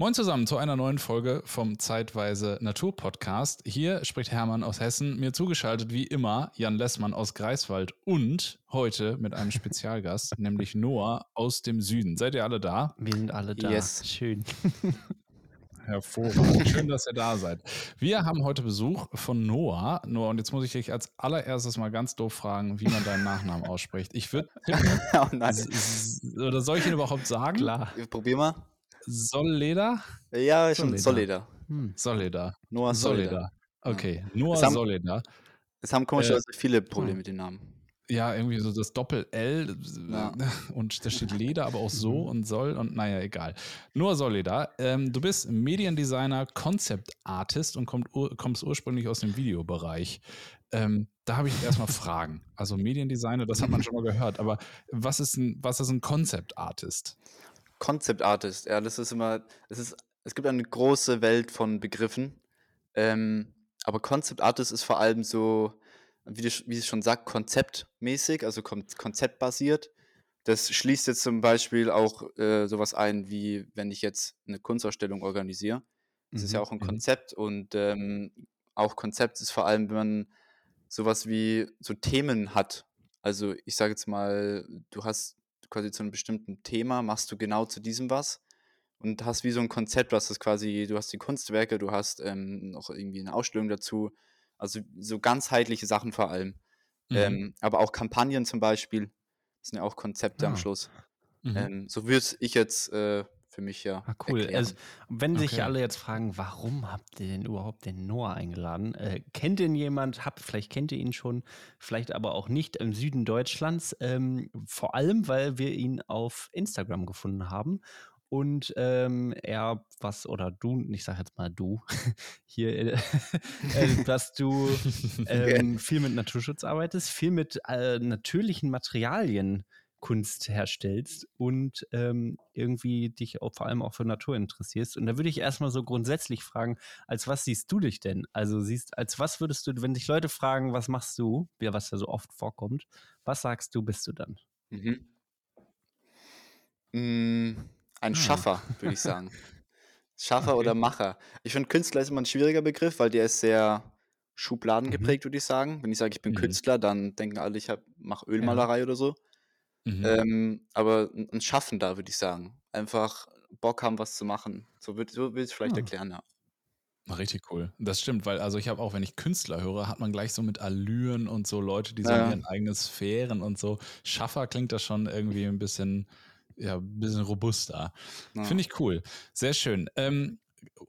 Moin zusammen zu einer neuen Folge vom Zeitweise Natur Podcast. Hier spricht Hermann aus Hessen, mir zugeschaltet wie immer Jan Lessmann aus Greifswald und heute mit einem Spezialgast, nämlich Noah aus dem Süden. Seid ihr alle da? Wir sind alle da. Yes. Schön. Hervorragend. Schön, dass ihr da seid. Wir haben heute Besuch von Noah. Noah, und jetzt muss ich dich als allererstes mal ganz doof fragen, wie man deinen Nachnamen ausspricht. Ich würde. oh nein. Oder soll ich ihn überhaupt sagen? Klar. Probier mal. Solleder? Ja, schon. Soleda. Hm. Solleder. Noah Soleda. Solleder. Okay, Noah Das haben- Solleder. Es haben komischerweise Äh, viele Probleme mit dem Namen. Ja, irgendwie so das Doppel-L Ja. und da steht Leder, aber auch so Mhm. und soll und naja, egal. Nur Solleder. Ähm, du bist Mediendesigner, Concept Artist und kommt, kommst ursprünglich aus dem Videobereich. Ähm, da habe ich erstmal Fragen. Also Mediendesigner, das hat man schon mal gehört, aber was ist ein, was ist ein Concept Artist? Concept Artist, ja, das ist immer, es ist, es gibt eine große Welt von Begriffen. Ähm, aber Concept Artist ist vor allem so, wie, du, wie es schon sagt, konzeptmäßig, also kon konzeptbasiert. Das schließt jetzt zum Beispiel auch äh, sowas ein, wie wenn ich jetzt eine Kunstausstellung organisiere. Das ist ja Mhm, auch ein mhm. Konzept und ähm, auch Konzept ist vor allem, wenn man sowas wie so Themen hat. Also ich sage jetzt mal, du hast quasi zu einem bestimmten Thema, machst du genau zu diesem was und hast wie so ein Konzept, was das quasi, du hast die Kunstwerke, du hast ähm, noch irgendwie eine Ausstellung dazu, also so ganzheitliche Sachen vor allem. Mhm. Ähm, aber auch Kampagnen zum Beispiel, das sind ja auch Konzepte Ah. am Schluss. Mhm. Ähm, so würde ich jetzt äh, für mich ja Ah, cool. erklären. Also, wenn sich Okay. alle jetzt fragen, warum habt ihr denn überhaupt den Noah eingeladen? Äh, kennt ihn jemand? Habt, vielleicht kennt ihr ihn schon, vielleicht aber auch nicht im Süden Deutschlands. Ähm, vor allem, weil wir ihn auf Instagram gefunden haben. Und ähm, er, was, oder du, ich sag jetzt mal du, hier, äh, äh, dass du ähm, viel mit Naturschutz arbeitest, viel mit äh, natürlichen Materialien Kunst herstellst und ähm, irgendwie dich auch, vor allem auch für Natur interessierst. Und da würde ich erstmal so grundsätzlich fragen, als was siehst du dich denn? Also siehst, als was würdest du, wenn dich Leute fragen, was machst du, ja, was ja so oft vorkommt, was sagst du, bist du dann? Mhm. Mm, ein Ah. Schaffer, würde ich sagen. Schaffer Okay. oder Macher. Ich finde, Künstler ist immer ein schwieriger Begriff, weil der ist sehr Schubladen Mhm. geprägt, würde ich sagen. Wenn ich sage, ich bin Mhm. Künstler, dann denken alle, ich mache Ölmalerei oder so. Mhm. Ähm, aber ein, ein Schaffender, würde ich sagen. Einfach Bock haben, was zu machen. So würde so würd ich vielleicht Ah. erklären, ja. Richtig cool. Das stimmt, weil also ich habe auch, wenn ich Künstler höre, hat man gleich so mit Allüren und so Leute, die so Ja. in ihren eigenen Sphären und so. Schaffer klingt das schon irgendwie ein bisschen, ja, ein bisschen robuster. Ja. Finde ich cool. Sehr schön. Ähm,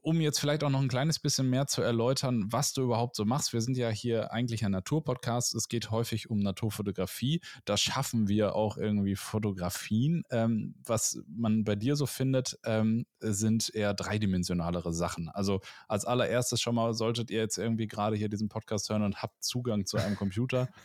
um jetzt vielleicht auch noch ein kleines bisschen mehr zu erläutern, was du überhaupt so machst. Wir sind ja hier eigentlich ein Naturpodcast. Es geht häufig um Naturfotografie. Da schaffen wir auch irgendwie Fotografien. Ähm, was man bei dir so findet, ähm, sind eher dreidimensionalere Sachen. Also als allererstes schon mal solltet ihr jetzt irgendwie gerade hier diesen Podcast hören und habt Zugang zu einem Computer.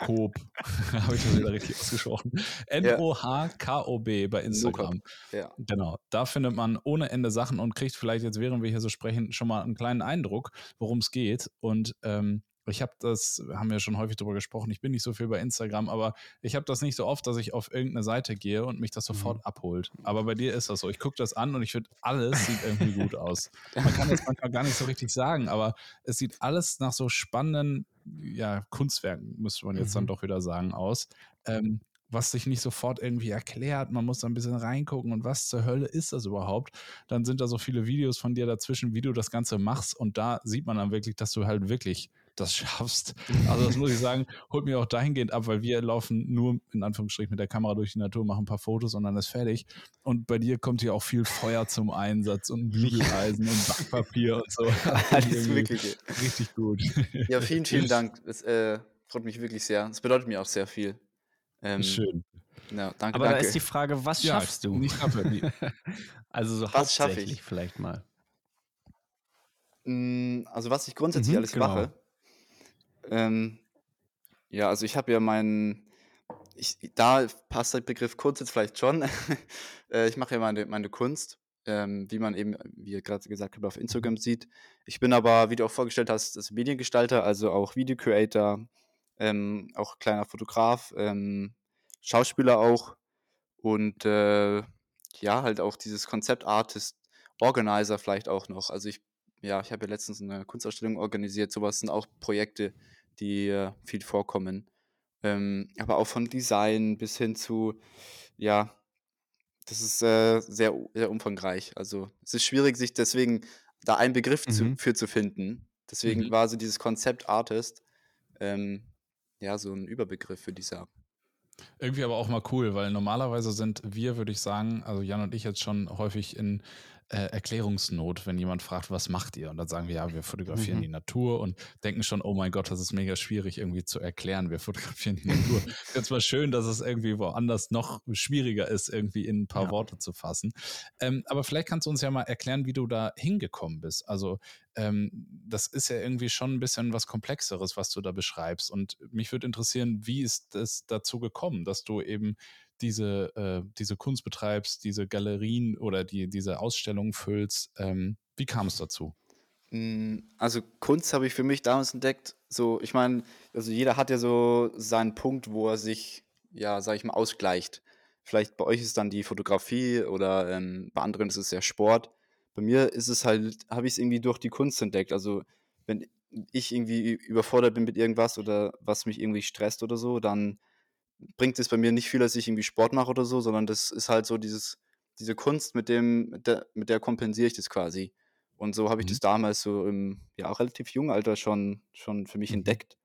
Nokop, habe ich das wieder richtig ausgesprochen. N-O-H-K-O-B bei Instagram. Ja. Genau, da findet man ohne Ende Sachen und kriegt vielleicht jetzt, während wir hier so sprechen, schon mal einen kleinen Eindruck, worum es geht. Und ähm, ich habe das, haben wir schon häufig drüber gesprochen, ich bin nicht so viel bei Instagram, aber ich habe das nicht so oft, dass ich auf irgendeine Seite gehe und mich das sofort abholt. Aber bei dir ist das so. Ich gucke das an und ich finde, alles sieht irgendwie gut aus. Man kann das manchmal gar nicht so richtig sagen, aber es sieht alles nach so spannenden ja, Kunstwerken, müsste man jetzt dann Mhm. doch wieder sagen, aus. Ähm, was sich nicht sofort irgendwie erklärt. Man muss da ein bisschen reingucken und was zur Hölle ist das überhaupt? Dann sind da so viele Videos von dir dazwischen, wie du das Ganze machst und da sieht man dann wirklich, dass du halt wirklich das schaffst. Also das muss ich sagen, holt mir auch dahingehend ab, weil wir laufen nur in Anführungsstrichen mit der Kamera durch die Natur, machen ein paar Fotos und dann ist fertig. Und bei dir kommt hier auch viel Feuer zum Einsatz und Bügeleisen und Backpapier und so. Alles Mögliche. Richtig gut. Ja, vielen, vielen Dank. Das äh, freut mich wirklich sehr. Das bedeutet mir auch sehr viel. Ähm, Schön. Ja, danke, Aber da danke. ist die Frage, was Ja, schaffst du? Nicht schaffe. Also so Was schaff hauptsächlich ich? vielleicht mal. Mm, Also was ich grundsätzlich Mhm, alles genau. mache. Ähm, ja, also ich habe ja meinen, da passt der Begriff Kunst jetzt vielleicht schon. äh, ich mache ja meine, meine Kunst, ähm, wie man eben, wie ihr gerade gesagt habt, auf Instagram sieht. Ich bin aber, wie du auch vorgestellt hast, das Mediengestalter, also auch Video Creator, ähm, auch kleiner Fotograf, ähm, Schauspieler auch und äh, ja, halt auch dieses Konzept Artist Organizer vielleicht auch noch. Also ich, ja, ich habe ja letztens eine Kunstausstellung organisiert. Sowas sind auch Projekte, die äh, viel vorkommen. Ähm, aber auch von Design bis hin zu, ja, das ist äh, sehr, sehr umfangreich. Also es ist schwierig, sich deswegen da einen Begriff zu, Mhm. für zu finden. Deswegen Mhm. war so dieses Konzept Artist ähm, ja so ein Überbegriff, würde ich sagen. Irgendwie aber auch mal cool, weil normalerweise sind wir, würde ich sagen, also Jan und ich jetzt schon häufig in äh, Erklärungsnot, wenn jemand fragt, was macht ihr? Und dann sagen wir, ja, wir fotografieren Mhm. die Natur und denken schon, oh mein Gott, das ist mega schwierig irgendwie zu erklären. Wir fotografieren die Natur. Jetzt mal schön, dass es irgendwie woanders noch schwieriger ist, irgendwie in ein paar Ja. Worte zu fassen. Ähm, aber vielleicht kannst du uns ja mal erklären, wie du da hingekommen bist. Also ähm, das ist ja irgendwie schon ein bisschen was Komplexeres, was du da beschreibst. Und mich würde interessieren, wie ist es dazu gekommen, dass du eben diese, äh, diese Kunst betreibst, diese Galerien oder die, diese Ausstellungen füllst. Ähm, wie kam es dazu? Mm, Also Kunst habe ich für mich damals entdeckt. So, ich meine, also jeder hat ja so seinen Punkt, wo er sich, ja, sag ich mal, ausgleicht. Vielleicht bei euch ist dann die Fotografie oder ähm, bei anderen ist es ja Sport. Bei mir ist es halt, habe ich es irgendwie durch die Kunst entdeckt. Also wenn ich irgendwie überfordert bin mit irgendwas oder was mich irgendwie stresst oder so, dann bringt es bei mir nicht viel, dass ich irgendwie Sport mache oder so, sondern das ist halt so dieses, diese Kunst, mit dem, mit der, mit der kompensiere ich das quasi. Und so habe ich Mhm. das damals so im ja auch relativ jungen Alter schon, schon für mich Mhm. entdeckt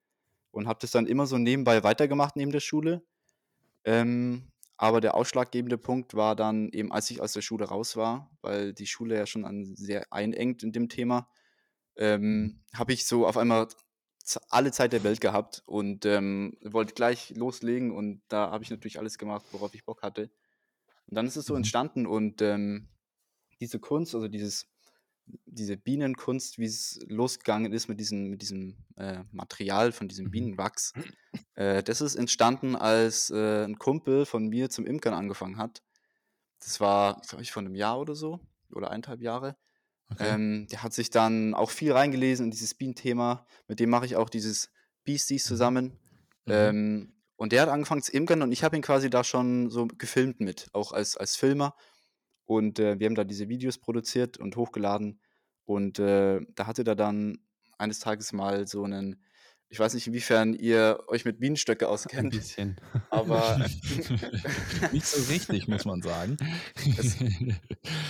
und habe das dann immer so nebenbei weitergemacht neben der Schule. Ähm, aber der ausschlaggebende Punkt war dann eben, als ich aus der Schule raus war, weil die Schule ja schon an sehr einengt in dem Thema, ähm, habe ich so auf einmal alle Zeit der Welt gehabt und ähm, wollte gleich loslegen und da habe ich natürlich alles gemacht, worauf ich Bock hatte. Und dann ist es so Mhm. entstanden und ähm, diese Kunst, also dieses, diese Bienenkunst, wie es losgegangen ist mit diesem, mit diesem äh, Material von diesem Mhm. Bienenwachs, äh, das ist entstanden, als äh, ein Kumpel von mir zum Imkern angefangen hat. Das war, glaube ich, vor einem Jahr oder so, oder eineinhalb Jahre. Okay. Ähm, der hat sich dann auch viel reingelesen in dieses Bienenthema. Mit dem mache ich auch dieses Beasties Mhm. zusammen. Mhm. Ähm, und der hat angefangen zu imkern und ich habe ihn quasi da schon so gefilmt mit, auch als, als Filmer. Und äh, wir haben da diese Videos produziert und hochgeladen. Und äh, da hatte er dann eines Tages mal so einen, ich weiß nicht, inwiefern ihr euch mit Bienenstöcke Ein auskennt, bisschen. aber Nicht so richtig, muss man sagen. Es-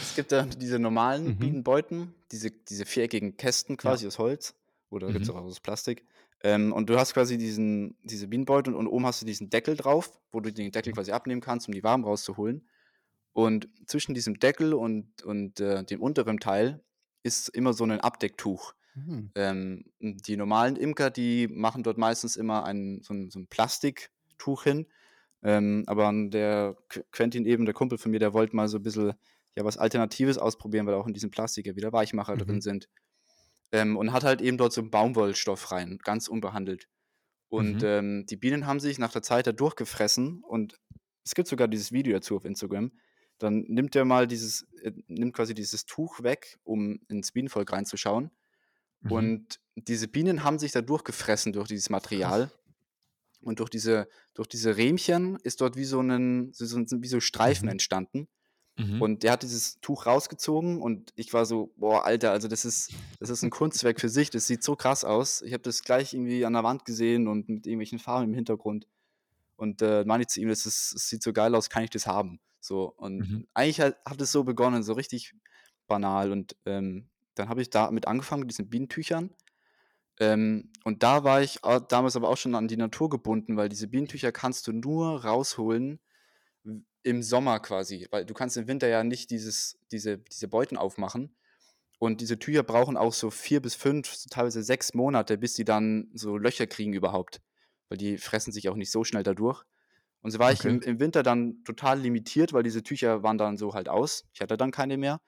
es gibt da diese normalen Mhm. Bienenbeuten, diese, diese viereckigen Kästen quasi aus Holz oder gibt es Mhm. auch aus Plastik. Ähm, und du hast quasi diesen, diese Bienenbeutel und oben hast du diesen Deckel drauf, wo du den Deckel Mhm. quasi abnehmen kannst, um die Waben rauszuholen. Und zwischen diesem Deckel und, und äh, dem unteren Teil ist immer so ein Abdecktuch. Hm. Ähm, die normalen Imker, die machen dort meistens immer ein, so, ein, so ein Plastiktuch hin. Ähm, aber der Qu- Quentin eben, der Kumpel von mir, der wollte mal so ein bisschen ja, was Alternatives ausprobieren, weil auch in diesem Plastik ja wieder Weichmacher Mhm. drin sind. Ähm, und hat halt eben dort so einen Baumwollstoff rein, ganz unbehandelt. Und Mhm. ähm, die Bienen haben sich nach der Zeit da durchgefressen und es gibt sogar dieses Video dazu auf Instagram. Dann nimmt er mal dieses, äh, nimmt quasi dieses Tuch weg, um ins Bienenvolk reinzuschauen. Mhm. Und diese Bienen haben sich da durchgefressen durch dieses Material. Und durch diese, durch diese Rähmchen ist dort wie so, einen, so, wie so Streifen Mhm. entstanden. Mhm. Und der hat dieses Tuch rausgezogen und ich war so, boah, Alter, also das ist, das ist ein Kunstwerk für sich, das sieht so krass aus. Ich habe das gleich irgendwie an der Wand gesehen und mit irgendwelchen Farben im Hintergrund. Und äh, meine ich zu ihm, das, ist, das sieht so geil aus, kann ich das haben? So, und Mhm. eigentlich hat, hat es so begonnen, so richtig banal. Und ähm, dann habe ich damit angefangen, mit diesen Bienentüchern. Ähm, und da war ich damals aber auch schon an die Natur gebunden, weil diese Bienentücher kannst du nur rausholen im Sommer quasi, weil du kannst im Winter ja nicht dieses, diese, diese Beuten aufmachen. Und diese Tücher brauchen auch so vier bis fünf, teilweise sechs Monate, bis die dann so Löcher kriegen überhaupt. Weil die fressen sich auch nicht so schnell dadurch. Und so war ich Okay. im, im Winter dann total limitiert, weil diese Tücher waren dann so halt aus. Ich hatte dann keine mehr.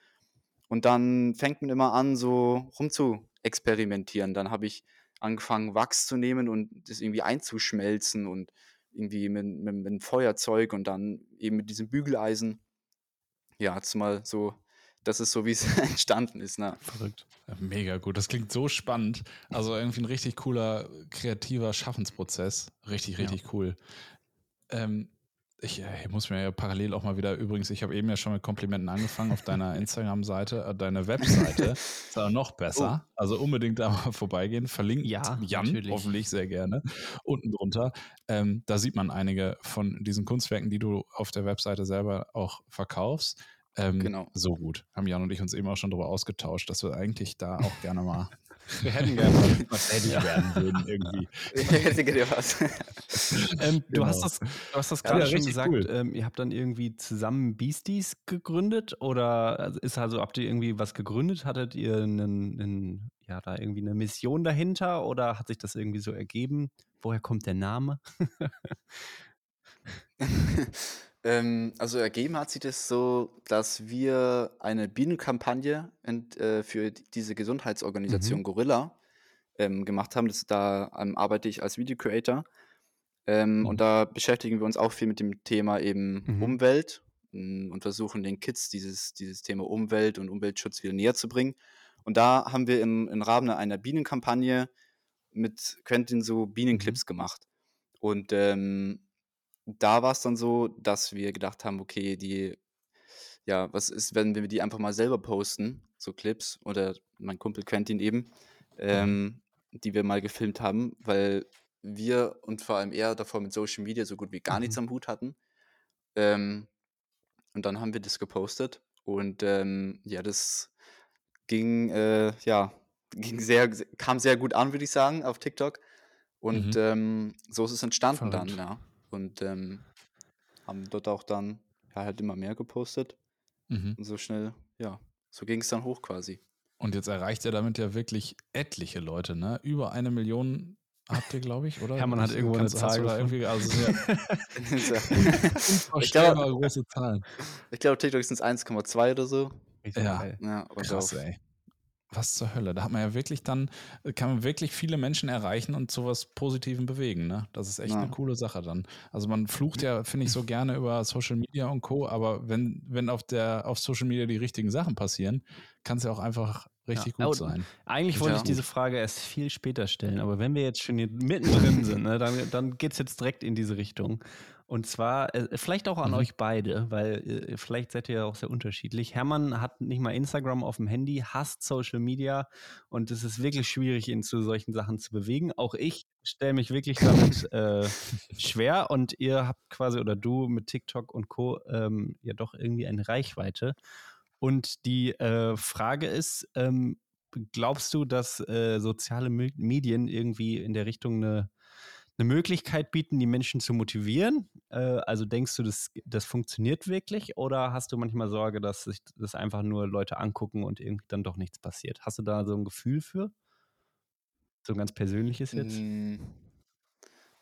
Und dann fängt man immer an, so rum zu experimentieren. Dann habe ich angefangen, Wachs zu nehmen und das irgendwie einzuschmelzen und irgendwie mit, mit, mit einem Feuerzeug und dann eben mit diesem Bügeleisen. Ja, jetzt mal so, das ist so, wie es entstanden ist. Ne? Verrückt. Ja, Mega gut. Das klingt so spannend. Also irgendwie ein richtig cooler, kreativer Schaffensprozess. Richtig, Ja. richtig cool. Ähm, ich, ich, äh, muss mir ja parallel auch mal wieder, übrigens, ich habe eben ja schon mit Komplimenten angefangen auf deiner Instagram-Seite, äh, deine Webseite. ist aber noch besser. Oh. Also unbedingt da mal vorbeigehen. Verlinkt ja, Jan natürlich. hoffentlich sehr gerne unten drunter. Ähm, da sieht man einige von diesen Kunstwerken, die du auf der Webseite selber auch verkaufst. Ähm, genau. So gut. Haben Jan und ich uns eben auch schon darüber ausgetauscht, dass wir eigentlich da auch gerne mal wir hätten gerne was tätig werden würden irgendwie. Ich hätte gerne was. ähm, du, genau. hast das, du hast das gerade ja, schon gesagt, cool. ähm, ihr habt dann irgendwie zusammen Beasties gegründet oder also ist also, habt ihr irgendwie was gegründet? Hattet ihr einen, einen, ja, da irgendwie eine Mission dahinter oder hat sich das irgendwie so ergeben? Woher kommt der Name? Ähm, also ergeben hat sich das so, dass wir eine Bienenkampagne ent, äh, für diese Gesundheitsorganisation Mhm. Gorilla ähm, gemacht haben. Das, da ähm, arbeite ich als Video Creator. Ähm, und mhm. da beschäftigen wir uns auch viel mit dem Thema eben Mhm. Umwelt mm, und versuchen den Kids dieses, dieses Thema Umwelt und Umweltschutz wieder näher zu bringen. Und da haben wir im, im Rahmen einer Bienenkampagne mit Quentin so Mhm. Bienenclips gemacht. Und ähm, da war es dann so, dass wir gedacht haben, okay, die, ja, was ist, wenn wir die einfach mal selber posten, so Clips, oder mein Kumpel Quentin eben, mhm. ähm, die wir mal gefilmt haben, weil wir und vor allem er davor mit Social Media so gut wie gar nichts mhm. am Hut hatten. Ähm, und dann haben wir das gepostet und ähm, ja, das ging, äh, ja, ging sehr, kam sehr gut an, würde ich sagen, auf TikTok. Und Mhm. ähm, so ist es entstanden dann, ja. Und ähm, haben dort auch dann ja, halt immer mehr gepostet. Mhm. Und so schnell, ja, so ging es dann hoch quasi. Und jetzt erreicht er damit ja wirklich etliche Leute, ne? Über eine Million habt ihr, glaube ich, oder? Hermann hat irgendwo eine Zahl oder irgendwie, also sehr ich glaube, große Zahlen. Ich glaube, TikTok sind es 1,2 oder so. Ja, ja krass, ey was zur Hölle? Da hat man ja wirklich dann, kann man wirklich viele Menschen erreichen und zu was Positivem bewegen, ne? Das ist echt ja. eine coole Sache dann. Also man flucht ja, finde ich, so gerne über Social Media und Co., aber wenn, wenn auf der, auf Social Media die richtigen Sachen passieren, kann es ja auch einfach richtig ja. gut sein. Eigentlich wollte ja. ich diese Frage erst viel später stellen, aber wenn wir jetzt schon hier mittendrin sind, ne, dann, dann geht es jetzt direkt in diese Richtung. Und zwar, äh, vielleicht auch an mhm. euch beide, weil äh, vielleicht seid ihr ja auch sehr unterschiedlich. Hermann hat nicht mal Instagram auf dem Handy, hasst Social Media und es ist wirklich schwierig, ihn zu solchen Sachen zu bewegen. Auch ich stelle mich wirklich damit äh, schwer und ihr habt quasi, oder du mit TikTok und Co. Ähm, ja doch irgendwie eine Reichweite. Und die äh, Frage ist, ähm, glaubst du, dass äh, soziale Medien irgendwie in der Richtung eine eine Möglichkeit bieten, die Menschen zu motivieren? Äh, also denkst du, das, das funktioniert wirklich oder hast du manchmal Sorge, dass sich das einfach nur Leute angucken und irgendwie dann doch nichts passiert? Hast du da so ein Gefühl für? So ein ganz persönliches jetzt? Mm,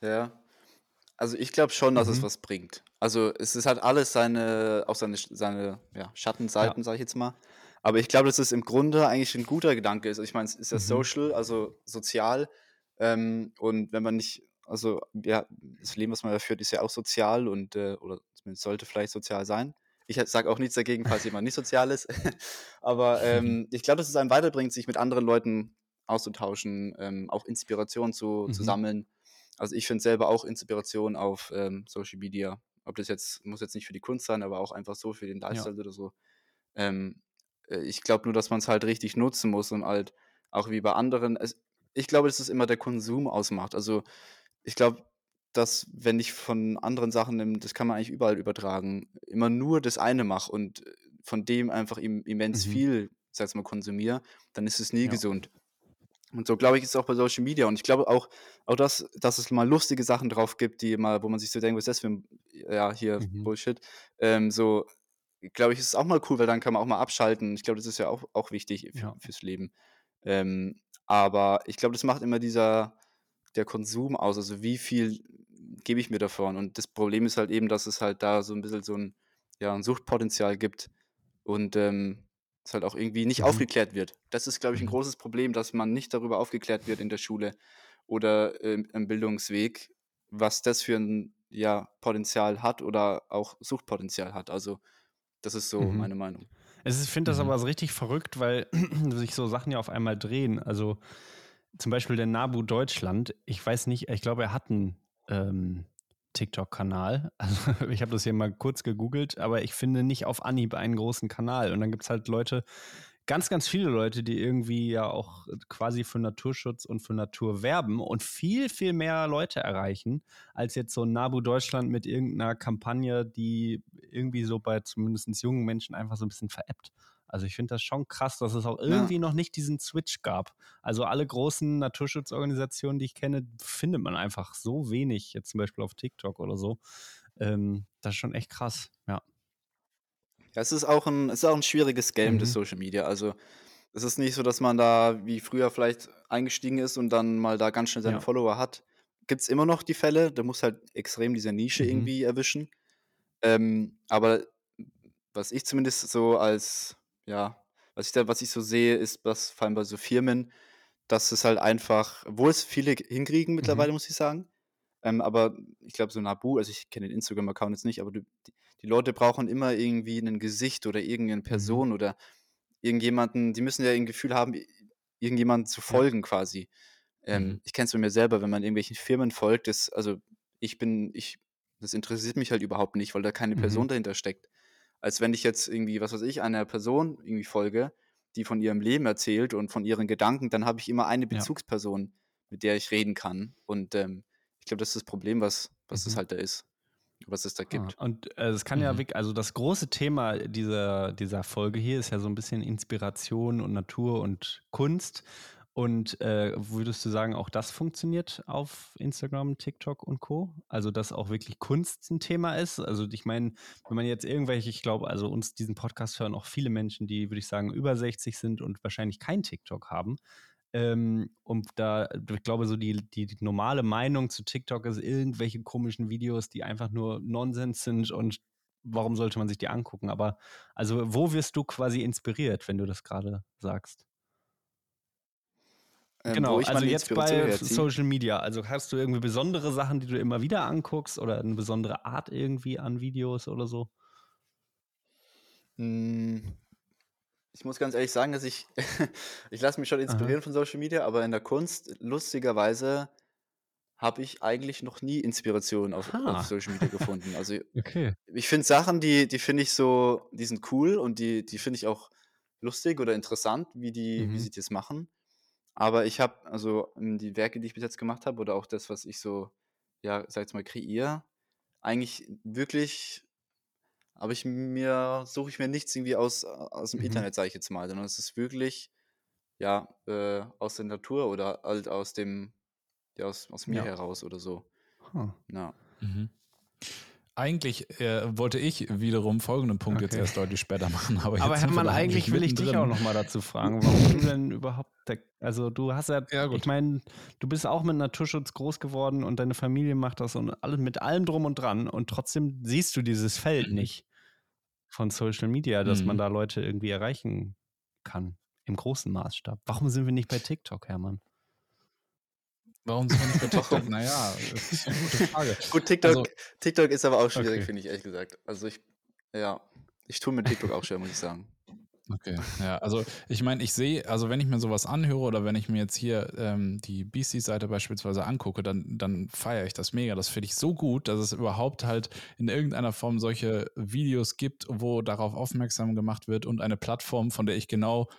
ja. Also ich glaube schon, dass mhm. es was bringt. Also es ist halt alles seine, auch seine, seine ja, Schattenseiten, ja. sage ich jetzt mal. Aber ich glaube, dass es im Grunde eigentlich ein guter Gedanke ist. Also ich meine, es ist ja mhm. social, also sozial. Ähm, und wenn man nicht also ja, das Leben, was man da führt, ist ja auch sozial und äh, oder zumindest sollte vielleicht sozial sein. Ich sage auch nichts dagegen, falls jemand nicht sozial ist. Aber ähm, ich glaube, dass es einem weiterbringt, sich mit anderen Leuten auszutauschen, ähm, auch Inspiration zu, mhm. zu sammeln. Also ich finde selber auch Inspiration auf ähm, Social Media. Ob das jetzt, muss jetzt nicht für die Kunst sein, aber auch einfach so für den Lifestyle ja. oder so. Ähm, äh, ich glaube nur, dass man es halt richtig nutzen muss und halt auch wie bei anderen. Es, ich glaube, dass es immer der Konsum ausmacht. Also ich glaube, dass wenn ich von anderen Sachen nehme, das kann man eigentlich überall übertragen, immer nur das eine mache und äh, von dem einfach immens mhm. viel, sag mal, konsumiere, dann ist es nie ja. gesund. Und so glaube ich, ist es auch bei Social Media. Und ich glaube auch, auch das, dass es mal lustige Sachen drauf gibt, die mal, wo man sich so denkt, was ist das für ein, ja, hier mhm. Bullshit. Ähm, so, glaube ich, ist es auch mal cool, weil dann kann man auch mal abschalten. Ich glaube, das ist ja auch, auch wichtig für, ja. fürs Leben. Ähm, aber ich glaube, das macht immer dieser, der Konsum aus? Also wie viel gebe ich mir davon? Und das Problem ist halt eben, dass es halt da so ein bisschen so ein, ja, ein Suchtpotenzial gibt und ähm, es halt auch irgendwie nicht mhm. aufgeklärt wird. Das ist, glaube ich, ein mhm. großes Problem, dass man nicht darüber aufgeklärt wird in der Schule oder äh, im Bildungsweg, was das für ein ja, Potenzial hat oder auch Suchtpotenzial hat. Also das ist so mhm. meine Meinung. Ich finde das mhm. aber so richtig verrückt, weil sich so Sachen ja auf einmal drehen. Also zum Beispiel der NABU Deutschland, ich weiß nicht, ich glaube, er hat einen, ähm, TikTok-Kanal. Also ich habe das hier mal kurz gegoogelt, aber ich finde nicht auf Anhieb einen großen Kanal. Und dann gibt es halt Leute, ganz, ganz viele Leute, die irgendwie ja auch quasi für Naturschutz und für Natur werben und viel, viel mehr Leute erreichen, als jetzt so Nabu Deutschland mit irgendeiner Kampagne, die irgendwie so bei zumindest jungen Menschen einfach so ein bisschen veräppt. Also ich finde das schon krass, dass es auch irgendwie ja. noch nicht diesen Switch gab. Also alle großen Naturschutzorganisationen, die ich kenne, findet man einfach so wenig, jetzt zum Beispiel auf TikTok oder so. Ähm, das ist schon echt krass, ja. Ja, es ist auch ein, es ist auch ein schwieriges Game, mhm. das Social Media. Also es ist nicht so, dass man da wie früher vielleicht eingestiegen ist und dann mal da ganz schnell seine ja. Follower hat. Gibt es immer noch die Fälle, da muss halt extrem diese Nische mhm. irgendwie erwischen. Ähm, aber was ich zumindest so als ja, was ich da was ich so sehe, ist, dass vor allem bei so Firmen, dass es halt einfach wo es viele hinkriegen Mhm. mittlerweile, muss ich sagen. Ähm, aber ich glaube, so Nabu also ich kenne den Instagram-Account jetzt nicht, aber du die die Leute brauchen immer irgendwie ein Gesicht oder irgendeine Mhm. Person oder irgendjemanden die müssen ja ein Gefühl haben, i irgendjemandem zu Ja. folgen quasi. Ähm, Mhm. ich kenne es von mir selber, wenn man irgendwelchen Firmen folgt, das also, ich bin ich das interessiert mich halt überhaupt nicht, weil da keine Mhm. Person dahinter steckt als wenn ich jetzt irgendwie, was weiß ich, einer Person irgendwie folge, die von ihrem Leben erzählt und von ihren Gedanken, dann habe ich immer eine Bezugsperson, ja. mit der ich reden kann. Und ähm, ich glaube, das ist das Problem, was, was mhm. es halt da ist, was es da gibt. Ah, und äh, es kann mhm. ja wirklich, also das große Thema dieser, dieser Folge hier ist ja so ein bisschen Inspiration und Natur und Kunst. Und äh, würdest du sagen, auch das funktioniert auf Instagram, TikTok und Co? Also, dass auch wirklich Kunst ein Thema ist? Also, ich meine, wenn man jetzt irgendwelche, ich glaube, also uns diesen Podcast hören auch viele Menschen, die, würde ich sagen, über 60 sind und wahrscheinlich kein TikTok haben. Ähm, und da, ich glaube, so die, die, die, normale Meinung zu TikTok ist irgendwelche komischen Videos, die einfach nur Nonsens sind und warum sollte man sich die angucken? Aber also, wo wirst du quasi inspiriert, wenn du das gerade sagst? Ähm, genau, also jetzt bei. Social Media. Also hast du irgendwie besondere Sachen, die du immer wieder anguckst oder eine besondere Art irgendwie an Videos oder so? Hm, ich muss ganz ehrlich sagen, dass ich, ich lasse mich schon inspirieren Aha. von Social Media, aber in der Kunst, lustigerweise, habe ich eigentlich noch nie Inspiration auf, auf Social Media gefunden. Also okay. ich finde Sachen, die, die finde ich so, die sind cool und die, die finde ich auch lustig oder interessant, wie die, mhm. wie sie das machen. Aber ich habe, also hm, die Werke, die ich bis jetzt gemacht habe, oder auch das, was ich so, ja, sag jetzt mal, kreiere, eigentlich wirklich habe ich mir, suche ich mir nichts irgendwie aus, aus dem Mhm. Internet, sage ich jetzt mal, sondern es ist wirklich, ja, äh, aus der Natur oder halt aus dem, ja, aus, aus mir Ja. heraus oder so. Huh. Ja. Mhm. Eigentlich äh, wollte ich wiederum folgenden Punkt jetzt erst deutlich später machen. Aber, Aber Hermann, eigentlich will ich dich auch nochmal dazu fragen, warum du denn überhaupt, der, also du hast ja, Ja, ich meine, du bist auch mit Naturschutz groß geworden und deine Familie macht das und alles mit allem drum und dran und trotzdem siehst du dieses Feld mhm. nicht von Social Media, dass man mhm. da Leute irgendwie erreichen kann im großen Maßstab. Warum sind wir nicht bei TikTok, Hermann? Warum sind wir nicht bei TikTok? naja, das ist eine gute Frage. Gut, TikTok, also, TikTok ist aber auch schwierig, okay. finde ich ehrlich gesagt. Also ich, ja, ich tue mit TikTok auch schwer, muss ich sagen. Okay, ja, also ich meine, ich sehe, also wenn ich mir sowas anhöre oder wenn ich mir jetzt hier ähm, die BC-Seite beispielsweise angucke, dann, dann feiere ich das mega. Das finde ich so gut, dass es überhaupt halt in irgendeiner Form solche Videos gibt, wo darauf aufmerksam gemacht wird und eine Plattform, von der ich genau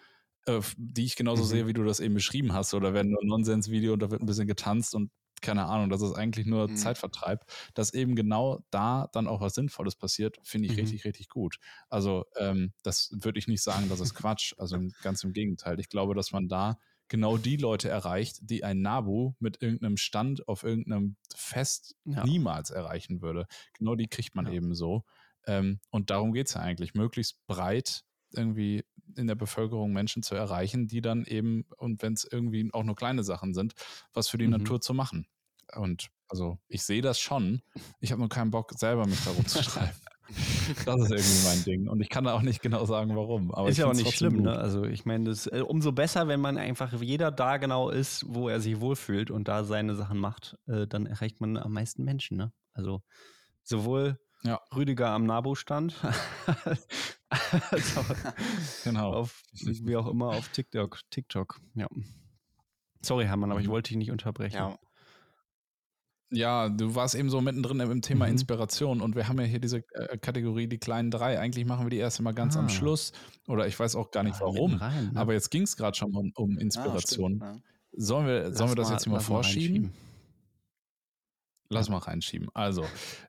äh, die ich genauso mhm. sehe, wie du das eben beschrieben hast. Oder wenn nur ein Nonsens-Video und da wird ein bisschen getanzt und keine Ahnung, das ist eigentlich nur mhm. Zeitvertreib, dass eben genau da dann auch was Sinnvolles passiert, finde ich mhm. richtig, richtig gut. Also ähm, das würde ich nicht sagen, das ist Quatsch. Also ganz im Gegenteil. Ich glaube, dass man da genau die Leute erreicht, die ein Nabu mit irgendeinem Stand auf irgendeinem Fest ja. niemals erreichen würde. Genau die kriegt man ja. eben so. Ähm, und darum geht es ja eigentlich, möglichst breit irgendwie in der Bevölkerung Menschen zu erreichen, die dann eben, und wenn es irgendwie auch nur kleine Sachen sind, was für die mhm. Natur zu machen. Und also ich sehe das schon. Ich habe nur keinen Bock, selber mich darum zu schreiben. Das ist irgendwie mein Ding. Und ich kann da auch nicht genau sagen, warum. Aber ist ja auch nicht schlimm, ne? Also ich meine, das äh, umso besser, wenn man einfach jeder da genau ist, wo er sich wohlfühlt und da seine Sachen macht, äh, dann erreicht man am meisten Menschen, ne? Also sowohl ja. Rüdiger am Nabu-Stand. also, genau. Auf, wie auch immer auf TikTok. TikTok, ja. Sorry, Hermann, aber ich mhm. wollte dich nicht unterbrechen. Ja. Ja, du warst eben so mittendrin im Thema Mhm. Inspiration und wir haben ja hier diese äh, Kategorie die kleinen drei. Eigentlich machen wir die erst mal ganz am Ah. Schluss oder ich weiß auch gar nicht Ah, mitten warum. rein, ne? Aber jetzt ging es gerade schon um, um Ah, Inspiration. stimmt. Ja. sollen wir, sollen wir das jetzt mal vorschieben? reinschieben. Lass mal reinschieben. Also,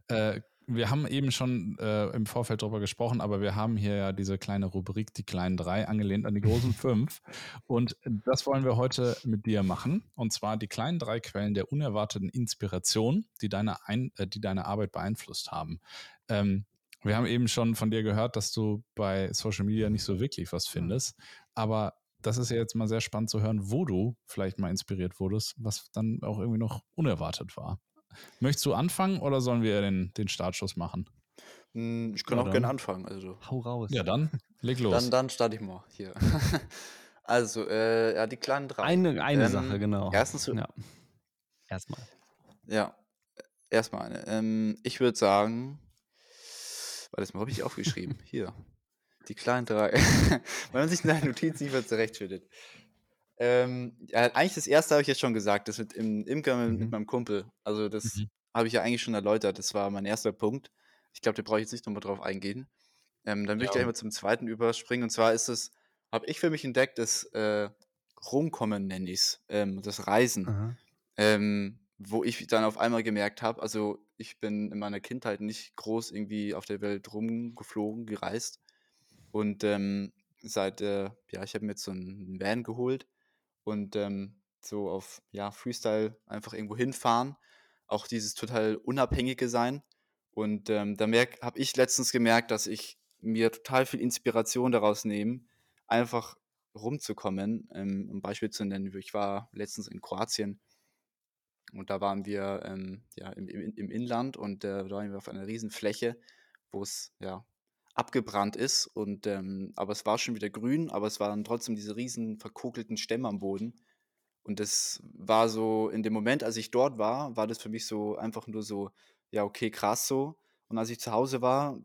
äh, wir haben eben schon äh, im Vorfeld darüber gesprochen, aber wir haben hier ja diese kleine Rubrik, die kleinen drei, angelehnt an die großen fünf. Und das wollen wir heute mit dir machen. Und zwar die kleinen drei Quellen der unerwarteten Inspiration, die deine, Ein äh, die deine Arbeit beeinflusst haben. Ähm, wir haben eben schon von dir gehört, dass du bei Social Media nicht so wirklich was findest. Aber das ist ja jetzt mal sehr spannend zu hören, wo du vielleicht mal inspiriert wurdest, was dann auch irgendwie noch unerwartet war. Möchtest du anfangen oder sollen wir den, den Startschuss machen? Hm, Ich kann Ja, auch gerne anfangen. Also. Hau raus. Ja, dann leg los. Dann, dann starte ich mal hier. also, äh, ja, die kleinen drei. Eine, eine Ähm, Sache, genau. Erstens, Ja. Erstmal. ja, erstmal eine. Ähm, ich würde sagen, warte mal, habe ich aufgeschrieben. Hier. Die kleinen drei. Wenn man sich in seinen Notizen nicht mehr zurechtfindet. Ähm, ja, eigentlich das erste habe ich jetzt schon gesagt, das mit im Imker mit, mit Mhm. meinem Kumpel. Also das Mhm. habe ich ja eigentlich schon erläutert. Das war mein erster Punkt. Ich glaube, da brauche ich jetzt nicht nochmal drauf eingehen. Ähm, dann würde ich Ja. gleich mal zum zweiten überspringen. Und zwar ist es, habe ich für mich entdeckt, das äh, Rumkommen nenne ich es, ähm, das Reisen. Ähm, wo ich dann auf einmal gemerkt habe, also ich bin in meiner Kindheit nicht groß irgendwie auf der Welt rumgeflogen, gereist. Und ähm, seit, äh, ja, ich habe mir jetzt so einen Van geholt und ähm, so auf, ja, Freestyle einfach irgendwo hinfahren. Auch dieses total unabhängige Sein. Und ähm, da habe ich letztens gemerkt, dass ich mir total viel Inspiration daraus nehme, einfach rumzukommen. Ähm, um ein Beispiel zu nennen, ich war letztens in Kroatien und da waren wir ähm, ja, im, im, im Inland und äh, da waren wir auf einer riesen Fläche, wo es ja abgebrannt ist. Und ähm, aber es war schon wieder grün, aber es waren trotzdem diese riesen verkokelten Stämme am Boden. Und das war so, in dem Moment, als ich dort war, war das für mich so einfach nur so, ja, okay, krass so. Und als ich zu Hause war,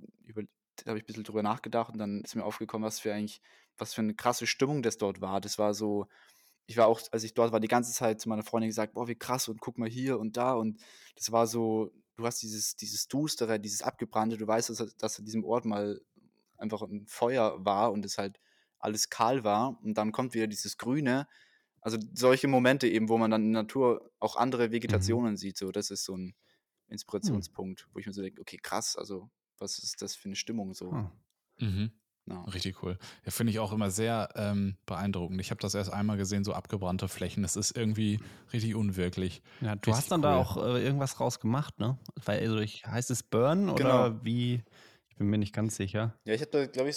habe ich ein bisschen drüber nachgedacht und dann ist mir aufgekommen, was für eigentlich, was für eine krasse Stimmung das dort war. Das war so, ich war auch, als ich dort war, die ganze Zeit zu meiner Freundin gesagt, boah, wie krass und guck mal hier und da und das war so, du hast dieses, dieses Dustere, dieses Abgebrannte, du weißt, dass, dass an diesem Ort mal einfach ein Feuer war und es halt alles kahl war und dann kommt wieder dieses Grüne, also solche Momente eben, wo man dann in der Natur auch andere Vegetationen sieht, so, das ist so ein Inspirationspunkt, wo ich mir so denke, okay, krass, also was ist das für eine Stimmung so? Mhm. Ja. Richtig cool. Ja, finde ich auch immer sehr ähm, beeindruckend. Ich habe das erst einmal gesehen, so abgebrannte Flächen. Das ist irgendwie richtig unwirklich. Ja, du Richtig hast dann da cool. auch äh, irgendwas rausgemacht, ne? Weil, also ich, heißt es Burn oder Genau. wie? Ich bin mir nicht ganz sicher. Ja, ich habe da, glaube ich,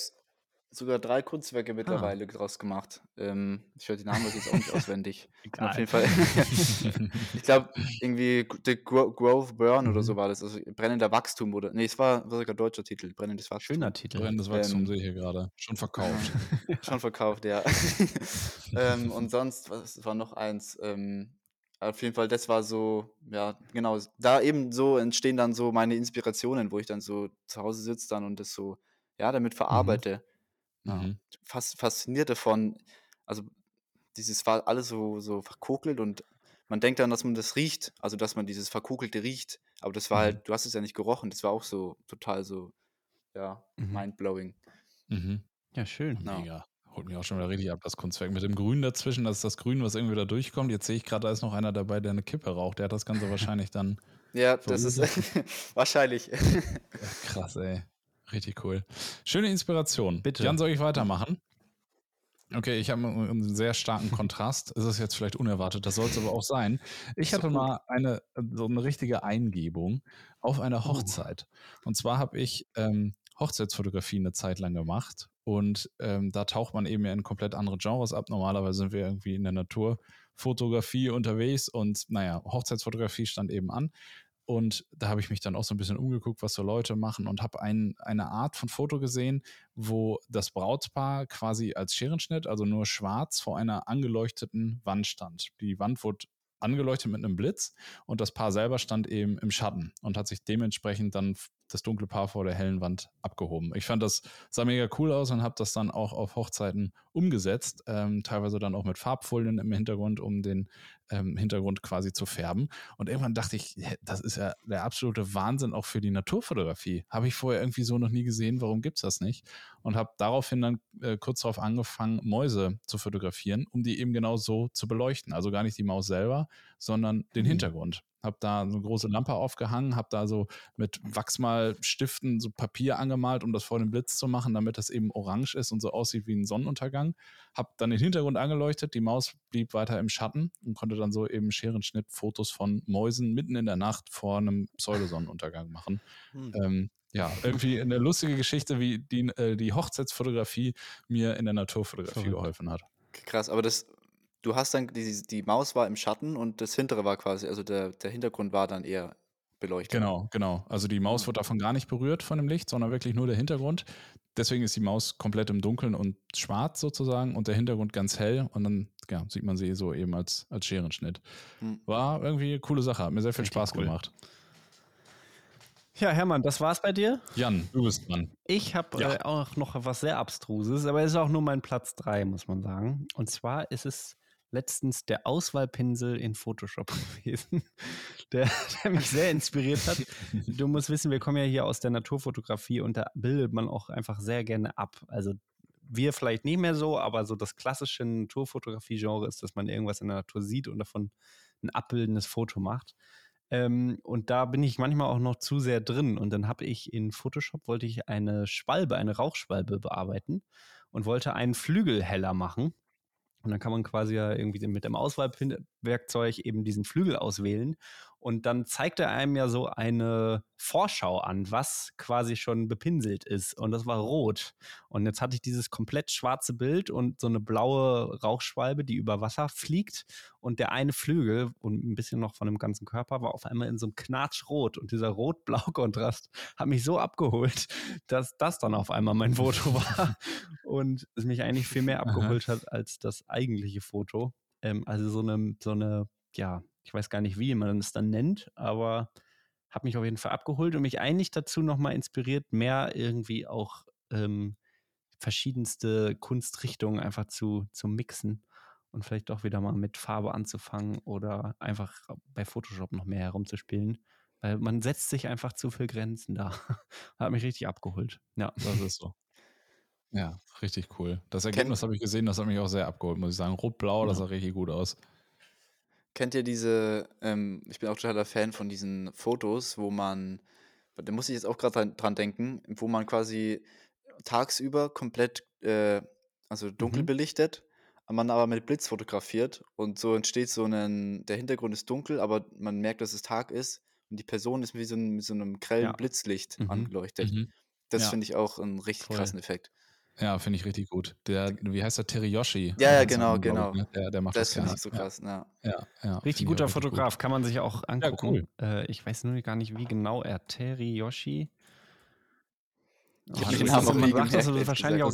sogar drei Kunstwerke mittlerweile draus gemacht. Ähm, ich höre die Namen jetzt auch nicht auswendig. Auf jeden Fall. ich glaube, irgendwie The Gro Growth Burn oder Mhm. so war das. Also brennender Wachstum oder. Nee, es war, war sogar deutscher Titel. Brennendes Wachstum. Schöner Titel. Brennendes Wachstum Ähm, sehe ich hier gerade. Schon verkauft. Schon verkauft, ja. ähm, und sonst, was war noch eins? Ähm, auf jeden Fall, das war so, ja, genau, da eben so entstehen dann so meine Inspirationen, wo ich dann so zu Hause sitze dann und das so, ja, damit verarbeite. Ja. Mhm. Fas fasziniert davon, also dieses war alles so, so verkokelt und man denkt dann, dass man das riecht, also dass man dieses Verkokelte riecht, aber das war Mhm. halt, du hast es ja nicht gerochen, das war auch so total so, ja, Mhm. mindblowing. Mhm. Ja, schön. Ja. Mega. Holt mich auch schon wieder richtig ab, das Kunstwerk. Mit dem Grün dazwischen, das ist das Grün, was irgendwie da durchkommt. Jetzt sehe ich gerade, da ist noch einer dabei, der eine Kippe raucht. Der hat das Ganze wahrscheinlich dann. Ja, das ist wahrscheinlich. Ja, krass, ey. Richtig cool. Schöne Inspiration. Bitte. Jan, soll ich weitermachen? Okay, ich habe einen sehr starken Kontrast. Es ist jetzt vielleicht unerwartet, das soll es aber auch sein. Ich hatte mal eine so eine richtige Eingebung auf einer Oh. Hochzeit. Und zwar habe ich ähm, Hochzeitsfotografie eine Zeit lang gemacht und ähm, da taucht man eben ja in komplett andere Genres ab. Normalerweise sind wir irgendwie in der Naturfotografie unterwegs und naja, Hochzeitsfotografie stand eben an. Und da habe ich mich dann auch so ein bisschen umgeguckt, was so Leute machen und habe ein, eine Art von Foto gesehen, wo das Brautpaar quasi als Scherenschnitt, also nur schwarz, vor einer angeleuchteten Wand stand. Die Wand wurde angeleuchtet mit einem Blitz und das Paar selber stand eben im Schatten und hat sich dementsprechend dann das dunkle Paar vor der hellen Wand abgehoben. Ich fand das sah mega cool aus und habe das dann auch auf Hochzeiten umgesetzt, ähm, teilweise dann auch mit Farbfolien im Hintergrund, um den ähm, Hintergrund quasi zu färben. Und irgendwann dachte ich, das ist ja der absolute Wahnsinn auch für die Naturfotografie. Habe ich vorher irgendwie so noch nie gesehen, warum gibt es das nicht? Und habe daraufhin dann äh, kurz darauf angefangen, Mäuse zu fotografieren, um die eben genau so zu beleuchten. Also gar nicht die Maus selber, sondern den mhm. Hintergrund habe da so eine große Lampe aufgehangen, habe da so mit Wachsmalstiften so Papier angemalt, um das vor dem Blitz zu machen, damit das eben orange ist und so aussieht wie ein Sonnenuntergang. Habe dann den Hintergrund angeleuchtet, die Maus blieb weiter im Schatten und konnte dann so eben Scherenschnitt Fotos von Mäusen mitten in der Nacht vor einem Pseudosonnenuntergang machen. Hm. Ähm, ja, irgendwie eine lustige Geschichte, wie die, äh, die Hochzeitsfotografie mir in der Naturfotografie Verrückt. geholfen hat. Krass, aber das Du hast dann die die Maus war im Schatten und das Hintere war quasi also der der Hintergrund war dann eher beleuchtet. Genau, genau. Also die Maus wird davon gar nicht berührt von dem Licht, sondern wirklich nur der Hintergrund. Deswegen ist die Maus komplett im Dunkeln und schwarz sozusagen und der Hintergrund ganz hell und dann ja, sieht man sie so eben als, als Scherenschnitt. Hm. War irgendwie eine coole Sache, hat mir sehr viel Spaß cool. gemacht. Ja, Hermann, das war's bei dir? Jan, du bist dran. Ich habe ja. äh, auch noch was sehr Abstruses, aber es ist auch nur mein Platz 3, muss man sagen. Und zwar ist es letztens der Auswahlpinsel in Photoshop gewesen, der, der, mich sehr inspiriert hat. Du musst wissen, wir kommen ja hier aus der Naturfotografie und da bildet man auch einfach sehr gerne ab. Also wir vielleicht nicht mehr so, aber so das klassische Naturfotografie-Genre ist, dass man irgendwas in der Natur sieht und davon ein abbildendes Foto macht. Ähm, und da bin ich manchmal auch noch zu sehr drin. Und dann habe ich in Photoshop wollte ich eine Schwalbe, eine Rauchschwalbe bearbeiten und wollte einen Flügel heller machen. Und dann kann man quasi ja irgendwie mit dem Auswahlwerkzeug eben diesen Flügel auswählen. Und dann zeigt er einem ja so eine Vorschau an, was quasi schon bepinselt ist. Und das war rot. Und jetzt hatte ich dieses komplett schwarze Bild und so eine blaue Rauchschwalbe, die über Wasser fliegt. Und der eine Flügel und ein bisschen noch von dem ganzen Körper war auf einmal in so einem Knatschrot. Und dieser Rot-Blau-Kontrast hat mich so abgeholt, dass das dann auf einmal mein Foto war. und es mich eigentlich viel mehr abgeholt hat als das eigentliche Foto. Ähm, also so eine, so eine, ja, ich weiß gar nicht, wie man es dann nennt, aber hat mich auf jeden Fall abgeholt und mich eigentlich dazu nochmal inspiriert, mehr irgendwie auch ähm, verschiedenste Kunstrichtungen einfach zu, zu mixen und vielleicht auch wieder mal mit Farbe anzufangen oder einfach bei Photoshop noch mehr herumzuspielen. Weil man setzt sich einfach zu viel Grenzen da. hat mich richtig abgeholt. Ja. Das ist so. Ja, richtig cool. Das Ergebnis habe ich gesehen, das hat mich auch sehr abgeholt, muss ich sagen. Rot-Blau, ja. das sah richtig gut aus. Kennt ihr diese, ähm, ich bin auch totaler Fan von diesen Fotos, wo man, da muss ich jetzt auch gerade dran, denken, wo man quasi tagsüber komplett, äh, also dunkel mhm. belichtet, man aber mit Blitz fotografiert und so entsteht so ein, der Hintergrund ist dunkel, aber man merkt, dass es Tag ist und die Person ist wie so ein, mit so einem grellen ja. Blitzlicht mhm. angeleuchtet. Mhm. Das ja. finde ich auch einen richtig Voll. krassen Effekt. Ja, finde ich richtig gut. Der, wie heißt der? Teriyoshi. Ja, ja, genau, genau. Ich, ne? der, der macht das. Das finde ich so krass, ja. ja. ja richtig guter richtig Fotograf, gut. kann man sich auch angucken. Ja, cool. Äh, ich weiß nur gar nicht, wie genau er Teriyoshi. Oh, ich das, man sagt das wahrscheinlich auch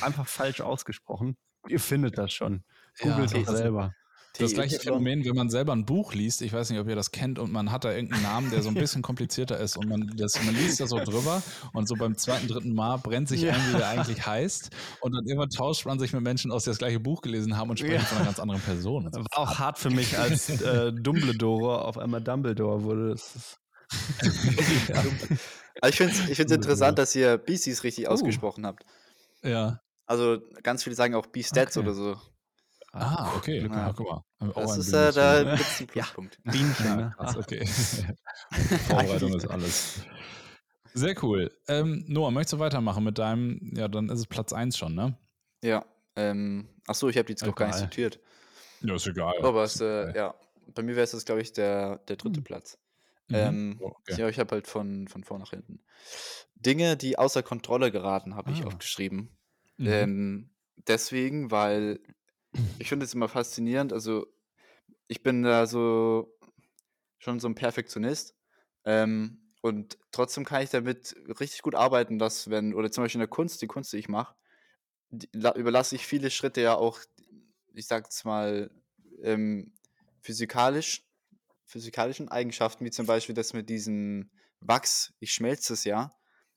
einfach falsch ausgesprochen. Ihr findet das schon. Googelt ja, doch selber. Das gleiche Phänomen, wenn man selber ein Buch liest, ich weiß nicht, ob ihr das kennt, und man hat da irgendeinen Namen, der so ein bisschen komplizierter ist und man, das, man liest da so drüber und so beim zweiten, dritten Mal brennt sich ja. ein, wie der eigentlich heißt und dann irgendwann tauscht man sich mit Menschen aus, die das gleiche Buch gelesen haben und sprechen ja. von einer ganz anderen Person. Das war auch hart für mich, als äh, Dumbledore auf einmal Dumbledore wurde. ja. Also ich finde es ich interessant, dass ihr BCs richtig uh. ausgesprochen habt. Ja. Also ganz viele sagen auch B-Stats okay. oder so. Ah, okay. Ja. Ja, guck mal. Das ist, äh, da gibt es einen Pluspunkt. Ja, Bienchen, ne? Krass, okay. Vorbereitung ist alles. Sehr cool. Ähm, Noah, möchtest du weitermachen mit deinem, ja, dann ist es Platz 1 schon, ne? Ja. Ähm, achso, ich habe die jetzt noch gar nicht sortiert. Ja, ist egal. Aber es, äh, ja, bei mir wäre es, glaube ich, der, der dritte hm. Platz. Mhm. Ähm, oh, okay. Ja, ich habe halt von, von vor nach hinten. Dinge, die außer Kontrolle geraten, habe ah. ich aufgeschrieben. Mhm. Ähm, deswegen, weil ich finde es immer faszinierend. Also, ich bin da so schon so ein Perfektionist. Ähm, und trotzdem kann ich damit richtig gut arbeiten, dass wenn, oder zum Beispiel in der Kunst, die Kunst, die ich mache, überlasse ich viele Schritte ja auch, ich sag's mal, ähm, physikalisch, physikalischen Eigenschaften, wie zum Beispiel das mit diesem Wachs, ich schmelze es ja.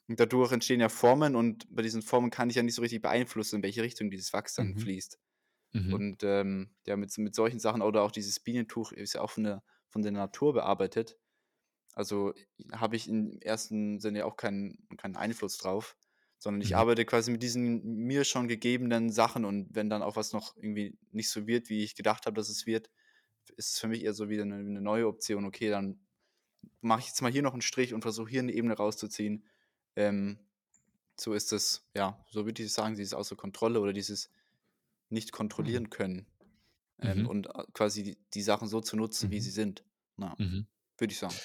Und dadurch entstehen ja Formen und bei diesen Formen kann ich ja nicht so richtig beeinflussen, in welche Richtung dieses Wachs dann Mhm. fließt. Mhm. Und ähm, ja, mit, mit solchen Sachen oder auch dieses Bienentuch ist ja auch von der, von der Natur bearbeitet. Also habe ich im ersten Sinne auch keinen, keinen Einfluss drauf, sondern ich Mhm. arbeite quasi mit diesen mir schon gegebenen Sachen und wenn dann auch was noch irgendwie nicht so wird, wie ich gedacht habe, dass es wird, ist es für mich eher so wieder eine, eine neue Option. Okay, dann mache ich jetzt mal hier noch einen Strich und versuche hier eine Ebene rauszuziehen. Ähm, so ist es, ja, so würde ich sagen, dieses außer Kontrolle oder dieses nicht kontrollieren können. Ähm, Mhm. Und äh, quasi die, die Sachen so zu nutzen, wie Mhm. sie sind. Na, Mhm. würde ich sagen.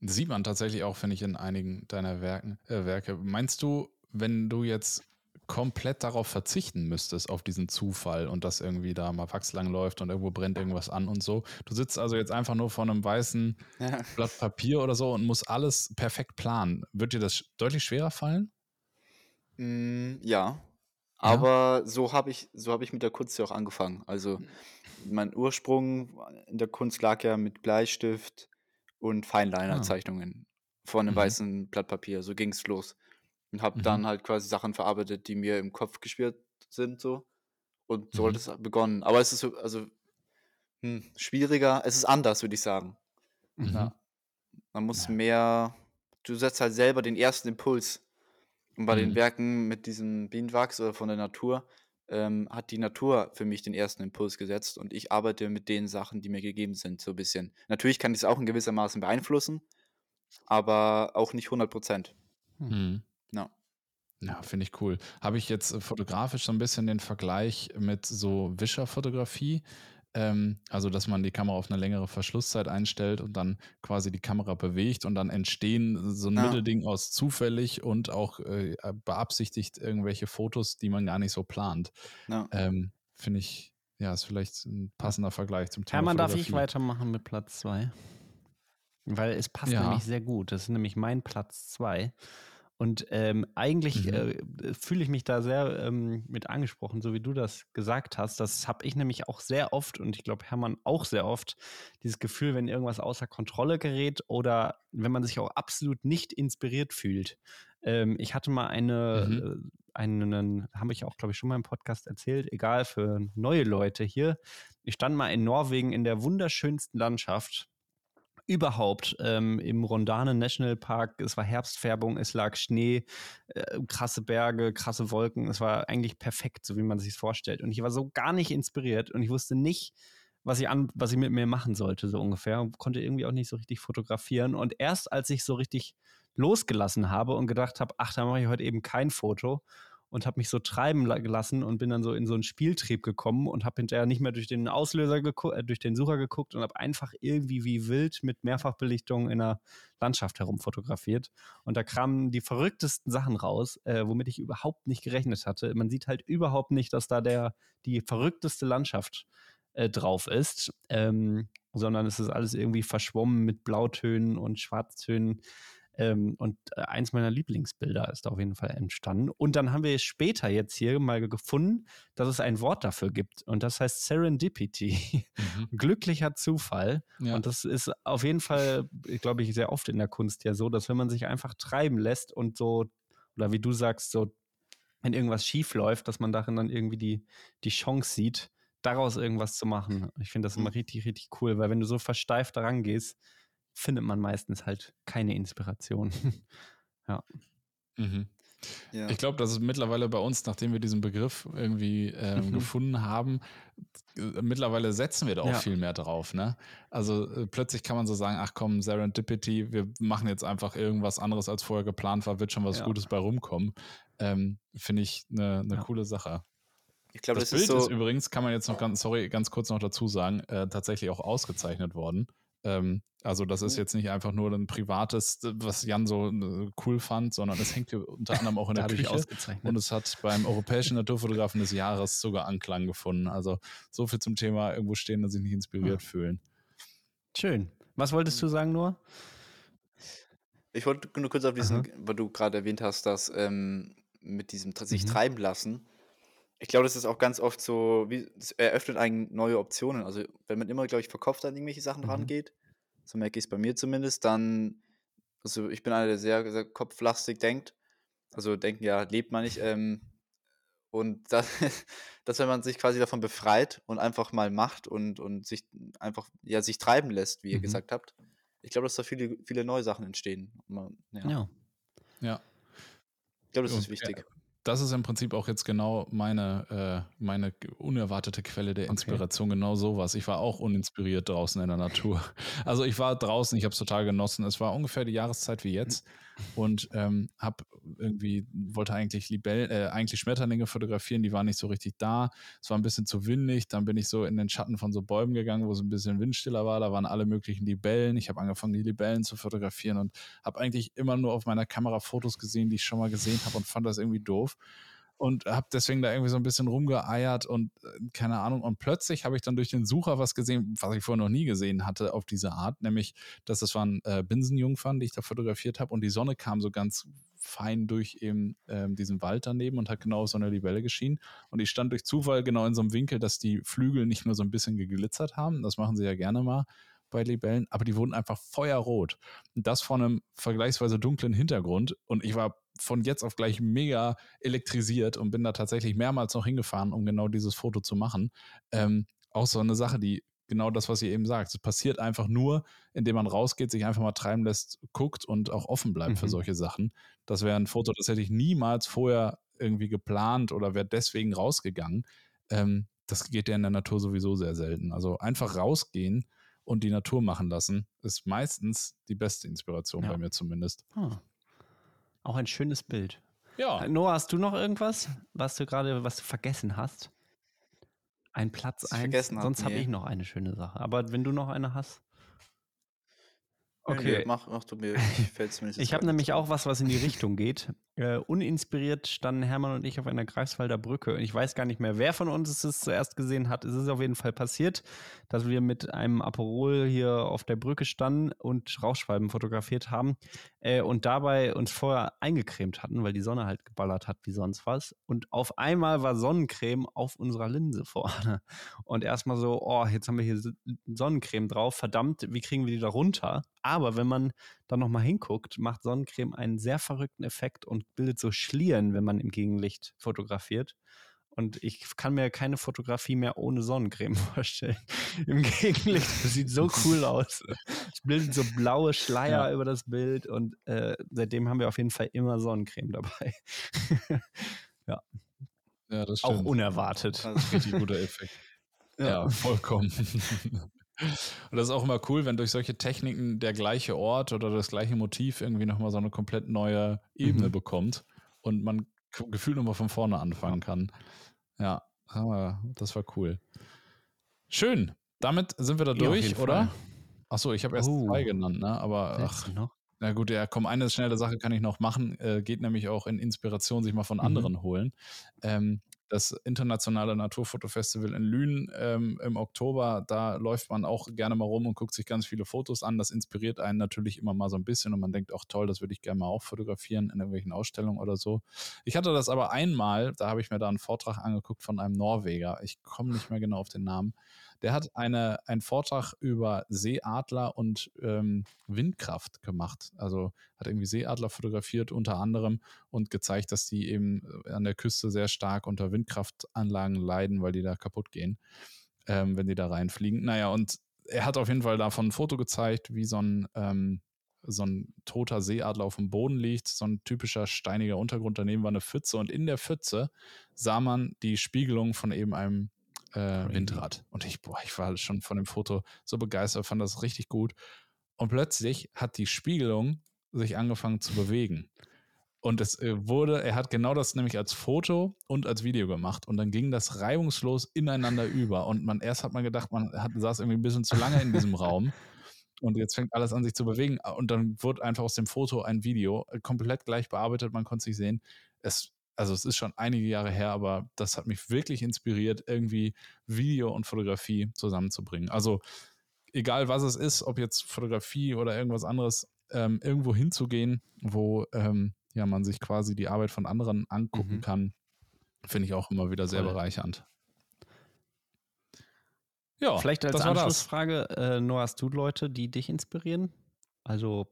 Sieht man tatsächlich auch, finde ich, in einigen deiner Werken, äh, Werke. Meinst du, wenn du jetzt komplett darauf verzichten müsstest, auf diesen Zufall und dass irgendwie da mal Wachs lang läuft und irgendwo brennt irgendwas an und so. Du sitzt also jetzt einfach nur vor einem weißen Ja. Blatt Papier oder so und musst alles perfekt planen. Wird dir das deutlich schwerer fallen? Mm, ja. Aber so habe ich, so habe ich mit der Kunst ja auch angefangen. Also mein Ursprung in der Kunst lag ja mit Bleistift und Feinliner-Zeichnungen vor einem Mhm. weißen Blatt Papier. So ging es los. Und habe Mhm. dann halt quasi Sachen verarbeitet, die mir im Kopf geschwirrt sind, so. Und so hat Mhm. es begonnen. Aber es ist so, also hm, schwieriger, es ist anders, würde ich sagen. Mhm. Ja. Man muss Ja. mehr, du setzt halt selber den ersten Impuls. Und bei den Mhm. Werken mit diesem Bienenwachs oder von der Natur ähm, hat die Natur für mich den ersten Impuls gesetzt und ich arbeite mit den Sachen, die mir gegeben sind, so ein bisschen. Natürlich kann ich es auch in gewisser Maßen beeinflussen, aber auch nicht 100 Prozent. Mhm. Ja. Ja, finde ich cool. Habe ich jetzt äh, fotografisch so ein bisschen den Vergleich mit so Wischerfotografie. Ähm, also, dass man die Kamera auf eine längere Verschlusszeit einstellt und dann quasi die Kamera bewegt und dann entstehen so ein Ja. Mittelding aus zufällig und auch äh, beabsichtigt irgendwelche Fotos, die man gar nicht so plant. Ja. Ähm, finde ich, ja, ist vielleicht ein passender Vergleich zum Thema Hermann, darf ich weitermachen mit Platz 2? Weil es passt Ja. nämlich sehr gut. Das ist nämlich mein Platz 2. Und ähm, eigentlich Mhm. äh, fühle ich mich da sehr ähm, mit angesprochen, so wie du das gesagt hast. Das habe ich nämlich auch sehr oft und ich glaube Hermann auch sehr oft, dieses Gefühl, wenn irgendwas außer Kontrolle gerät oder wenn man sich auch absolut nicht inspiriert fühlt. Ähm, ich hatte mal eine, Mhm. äh, einen, habe ich auch, glaube ich, schon mal im Podcast erzählt, egal für neue Leute hier. Ich stand mal in Norwegen in der wunderschönsten Landschaft überhaupt ähm, im Rondane National Park. Es war Herbstfärbung, es lag Schnee, äh, krasse Berge, krasse Wolken. Es war eigentlich perfekt, so wie man sich vorstellt. Und ich war so gar nicht inspiriert und ich wusste nicht, was ich an, was ich mit mir machen sollte, so ungefähr. Und konnte irgendwie auch nicht so richtig fotografieren. Und erst als ich so richtig losgelassen habe und gedacht habe, ach, da mache ich heute eben kein Foto und habe mich so treiben la- gelassen und bin dann so in so einen Spieltrieb gekommen und habe hinterher nicht mehr durch den Auslöser geguckt, äh, durch den Sucher geguckt und habe einfach irgendwie wie wild mit Mehrfachbelichtung in der Landschaft herumfotografiert. Und da kamen die verrücktesten Sachen raus, äh, womit ich überhaupt nicht gerechnet hatte. Man sieht halt überhaupt nicht, dass da der die verrückteste Landschaft äh, drauf ist, ähm, sondern es ist alles irgendwie verschwommen mit Blautönen und Schwarztönen. Ähm, und äh, eins meiner Lieblingsbilder ist auf jeden Fall entstanden. Und dann haben wir später jetzt hier mal gefunden, dass es ein Wort dafür gibt. Und das heißt Serendipity. Mhm. Glücklicher Zufall. Ja. Und das ist auf jeden Fall, glaube ich, sehr oft in der Kunst ja so, dass wenn man sich einfach treiben lässt und so, oder wie du sagst, so, wenn irgendwas schief läuft, dass man darin dann irgendwie die, die Chance sieht, daraus irgendwas zu machen. Ich finde das immer Mhm. richtig, richtig cool, weil wenn du so versteift daran gehst, findet man meistens halt keine Inspiration. Mhm. Ja. Ich glaube, das ist mittlerweile bei uns, nachdem wir diesen Begriff irgendwie ähm, Mhm. gefunden haben, äh, mittlerweile setzen wir da auch Ja. viel mehr drauf. Ne? Also äh, plötzlich kann man so sagen, ach komm, Serendipity, wir machen jetzt einfach irgendwas anderes, als vorher geplant war, wird schon was Ja. Gutes bei rumkommen. Ähm, Finde ich eine ne Ja. coole Sache. ich glaube, das, das, Bild ist ist, so. übrigens, kann man jetzt noch ganz, sorry, ganz kurz noch dazu sagen, äh, tatsächlich auch ausgezeichnet worden. Ähm, also das ist Oh. jetzt nicht einfach nur ein privates, was Jan so äh, cool fand, sondern es hängt hier unter anderem auch in der Küche. ausgezeichnet. Und es hat beim Europäischen Naturfotografen des Jahres sogar Anklang gefunden. Also so viel zum Thema irgendwo stehen und sich nicht inspiriert fühlen. Schön. Was wolltest du sagen, nur? Ich wollte nur kurz auf diesen, Aha. weil du gerade erwähnt hast, dass ähm, mit diesem sich Mhm. treiben lassen. Ich glaube, das ist auch ganz oft so, wie es eröffnet einen neue Optionen. Also wenn man immer, glaube ich, verkopft an irgendwelche Sachen Mhm. rangeht, so merke ich es bei mir zumindest, dann also ich bin einer, der sehr, sehr kopflastig denkt. Also denken ja, lebt man nicht. Ähm, und das, dass wenn man sich quasi davon befreit und einfach mal macht und, und sich einfach, ja, sich treiben lässt, wie ihr Mhm. gesagt habt, ich glaube, dass da viele, viele neue Sachen entstehen. Man, ja. Ja. Ja. Ich glaube, das ist wichtig. Das ist im Prinzip auch jetzt genau meine, äh, meine unerwartete Quelle der Okay. Inspiration, genau sowas. Ich war auch uninspiriert draußen in der Natur. Also ich war draußen, ich habe es total genossen. Es war ungefähr die Jahreszeit wie jetzt und ähm, habe irgendwie, wollte eigentlich Libell, äh, eigentlich Schmetterlinge fotografieren, die waren nicht so richtig da. Es war ein bisschen zu windig, dann bin ich so in den Schatten von so Bäumen gegangen, wo es ein bisschen windstiller war. Da waren alle möglichen Libellen. Ich habe angefangen, die Libellen zu fotografieren und habe eigentlich immer nur auf meiner Kamera Fotos gesehen, die ich schon mal gesehen habe und fand das irgendwie doof und habe deswegen da irgendwie so ein bisschen rumgeeiert und äh, keine Ahnung. Und plötzlich habe ich dann durch den Sucher was gesehen, was ich vorher noch nie gesehen hatte auf diese Art, nämlich, dass das waren äh, Binsenjungfern, die ich da fotografiert habe und die Sonne kam so ganz fein durch eben ähm, diesen Wald daneben und hat genau so eine Libelle geschienen. Und ich stand durch Zufall genau in so einem Winkel, dass die Flügel nicht nur so ein bisschen geglitzert haben, das machen sie ja gerne mal bei Libellen, aber die wurden einfach feuerrot. Und das vor einem vergleichsweise dunklen Hintergrund. Und ich war von jetzt auf gleich mega elektrisiert und bin da tatsächlich mehrmals noch hingefahren, um genau dieses Foto zu machen. Ähm, auch so eine Sache, die genau das, was ihr eben sagt. Es passiert einfach nur, indem man rausgeht, sich einfach mal treiben lässt, guckt und auch offen bleibt für Mhm. solche Sachen. Das wäre ein Foto, das hätte ich niemals vorher irgendwie geplant oder wäre deswegen rausgegangen. Ähm, das geht ja in der Natur sowieso sehr selten. Also einfach rausgehen und die Natur machen lassen, ist meistens die beste Inspiration Ja. bei mir zumindest. Ah. Auch ein schönes Bild. Ja, Noah, hast du noch irgendwas, was du gerade, was du vergessen hast? Ein Platz ich eins. vergessen hab? Sonst habe Nee. ich noch eine schöne Sache. Aber wenn du noch eine hast. Okay. nee, mach, mach du mir, Ich jetzt habe nämlich auch was, was in die Richtung geht. Äh, uninspiriert standen Hermann und ich auf einer Greifswalder Brücke. Ich weiß gar nicht mehr, wer von uns es zuerst gesehen hat. Es ist auf jeden Fall passiert, dass wir mit einem Aperol hier auf der Brücke standen und Rauchschwalben fotografiert haben äh, und dabei uns vorher eingecremt hatten, weil die Sonne halt geballert hat wie sonst was. Und auf einmal war Sonnencreme auf unserer Linse vorne. Und erstmal so, oh, jetzt haben wir hier Sonnencreme drauf. Verdammt, wie kriegen wir die da runter? Aber wenn man dann nochmal hinguckt, macht Sonnencreme einen sehr verrückten Effekt und bildet so Schlieren, wenn man im Gegenlicht fotografiert. Und ich kann mir keine Fotografie mehr ohne Sonnencreme vorstellen. Im Gegenlicht, das sieht so cool aus. Es bildet so blaue Schleier Ja. über das Bild und äh, seitdem haben wir auf jeden Fall immer Sonnencreme dabei. ja, das Auch stimmt. unerwartet. Das ist Richtig guter Effekt. Ja, vollkommen. Und das ist auch immer cool, wenn durch solche Techniken der gleiche Ort oder das gleiche Motiv irgendwie nochmal so eine komplett neue Ebene Mhm. bekommt und man gefühlt nochmal von vorne anfangen kann. Ja, aber das war cool. Schön. Damit sind wir da durch, oder? Achso, ich habe erst Oh. zwei genannt, ne? Aber ach, noch? na gut, ja, komm, eine schnelle Sache kann ich noch machen. Äh, geht nämlich auch in Inspiration sich mal von Mhm. anderen holen. Ähm, das internationale Naturfotofestival in Lünen ähm, im Oktober, da läuft man auch gerne mal rum und guckt sich ganz viele Fotos an. Das inspiriert einen natürlich immer mal so ein bisschen und man denkt auch toll, das würde ich gerne mal auch fotografieren in irgendwelchen Ausstellungen oder so. Ich hatte das aber einmal, da habe ich mir da einen Vortrag angeguckt von einem Norweger. Ich komme nicht mehr genau auf den Namen. Der hat eine, einen Vortrag über Seeadler und ähm, Windkraft gemacht. Also hat irgendwie Seeadler fotografiert unter anderem und gezeigt, dass die eben äh, an der Küste sehr stark unter Windkraftanlagen leiden, weil die da kaputt gehen, ähm, wenn die da reinfliegen. Naja, und er hat auf jeden Fall davon ein Foto gezeigt, wie so ein, ähm, so ein toter Seeadler auf dem Boden liegt, so ein typischer steiniger Untergrund. Daneben war eine Pfütze und in der Pfütze sah man die Spiegelung von eben einem äh. Windrad. Und ich, boah, ich war schon von dem Foto so begeistert, fand das richtig gut. Und plötzlich hat die Spiegelung sich angefangen zu bewegen. Und es äh, wurde, er hat genau das nämlich als Foto und als Video gemacht. Und dann ging das reibungslos ineinander über. Und man erst hat man gedacht, man hat, saß irgendwie ein bisschen zu lange in diesem Raum. Und jetzt fängt alles an, sich zu bewegen. Und dann wurde einfach aus dem Foto ein Video, äh, komplett gleich bearbeitet, man konnte sich sehen. Es, also es ist schon einige Jahre her, aber das hat mich wirklich inspiriert, irgendwie Video und Fotografie zusammenzubringen. Also egal was es ist, ob jetzt Fotografie oder irgendwas anderes, ähm, irgendwo hinzugehen, wo ähm, ja, man sich quasi die Arbeit von anderen angucken Mhm. kann, finde ich auch immer wieder sehr Voll. bereichernd. Ja, Vielleicht als. Anschlussfrage, äh, Noah, hast du Leute, die dich inspirieren? Also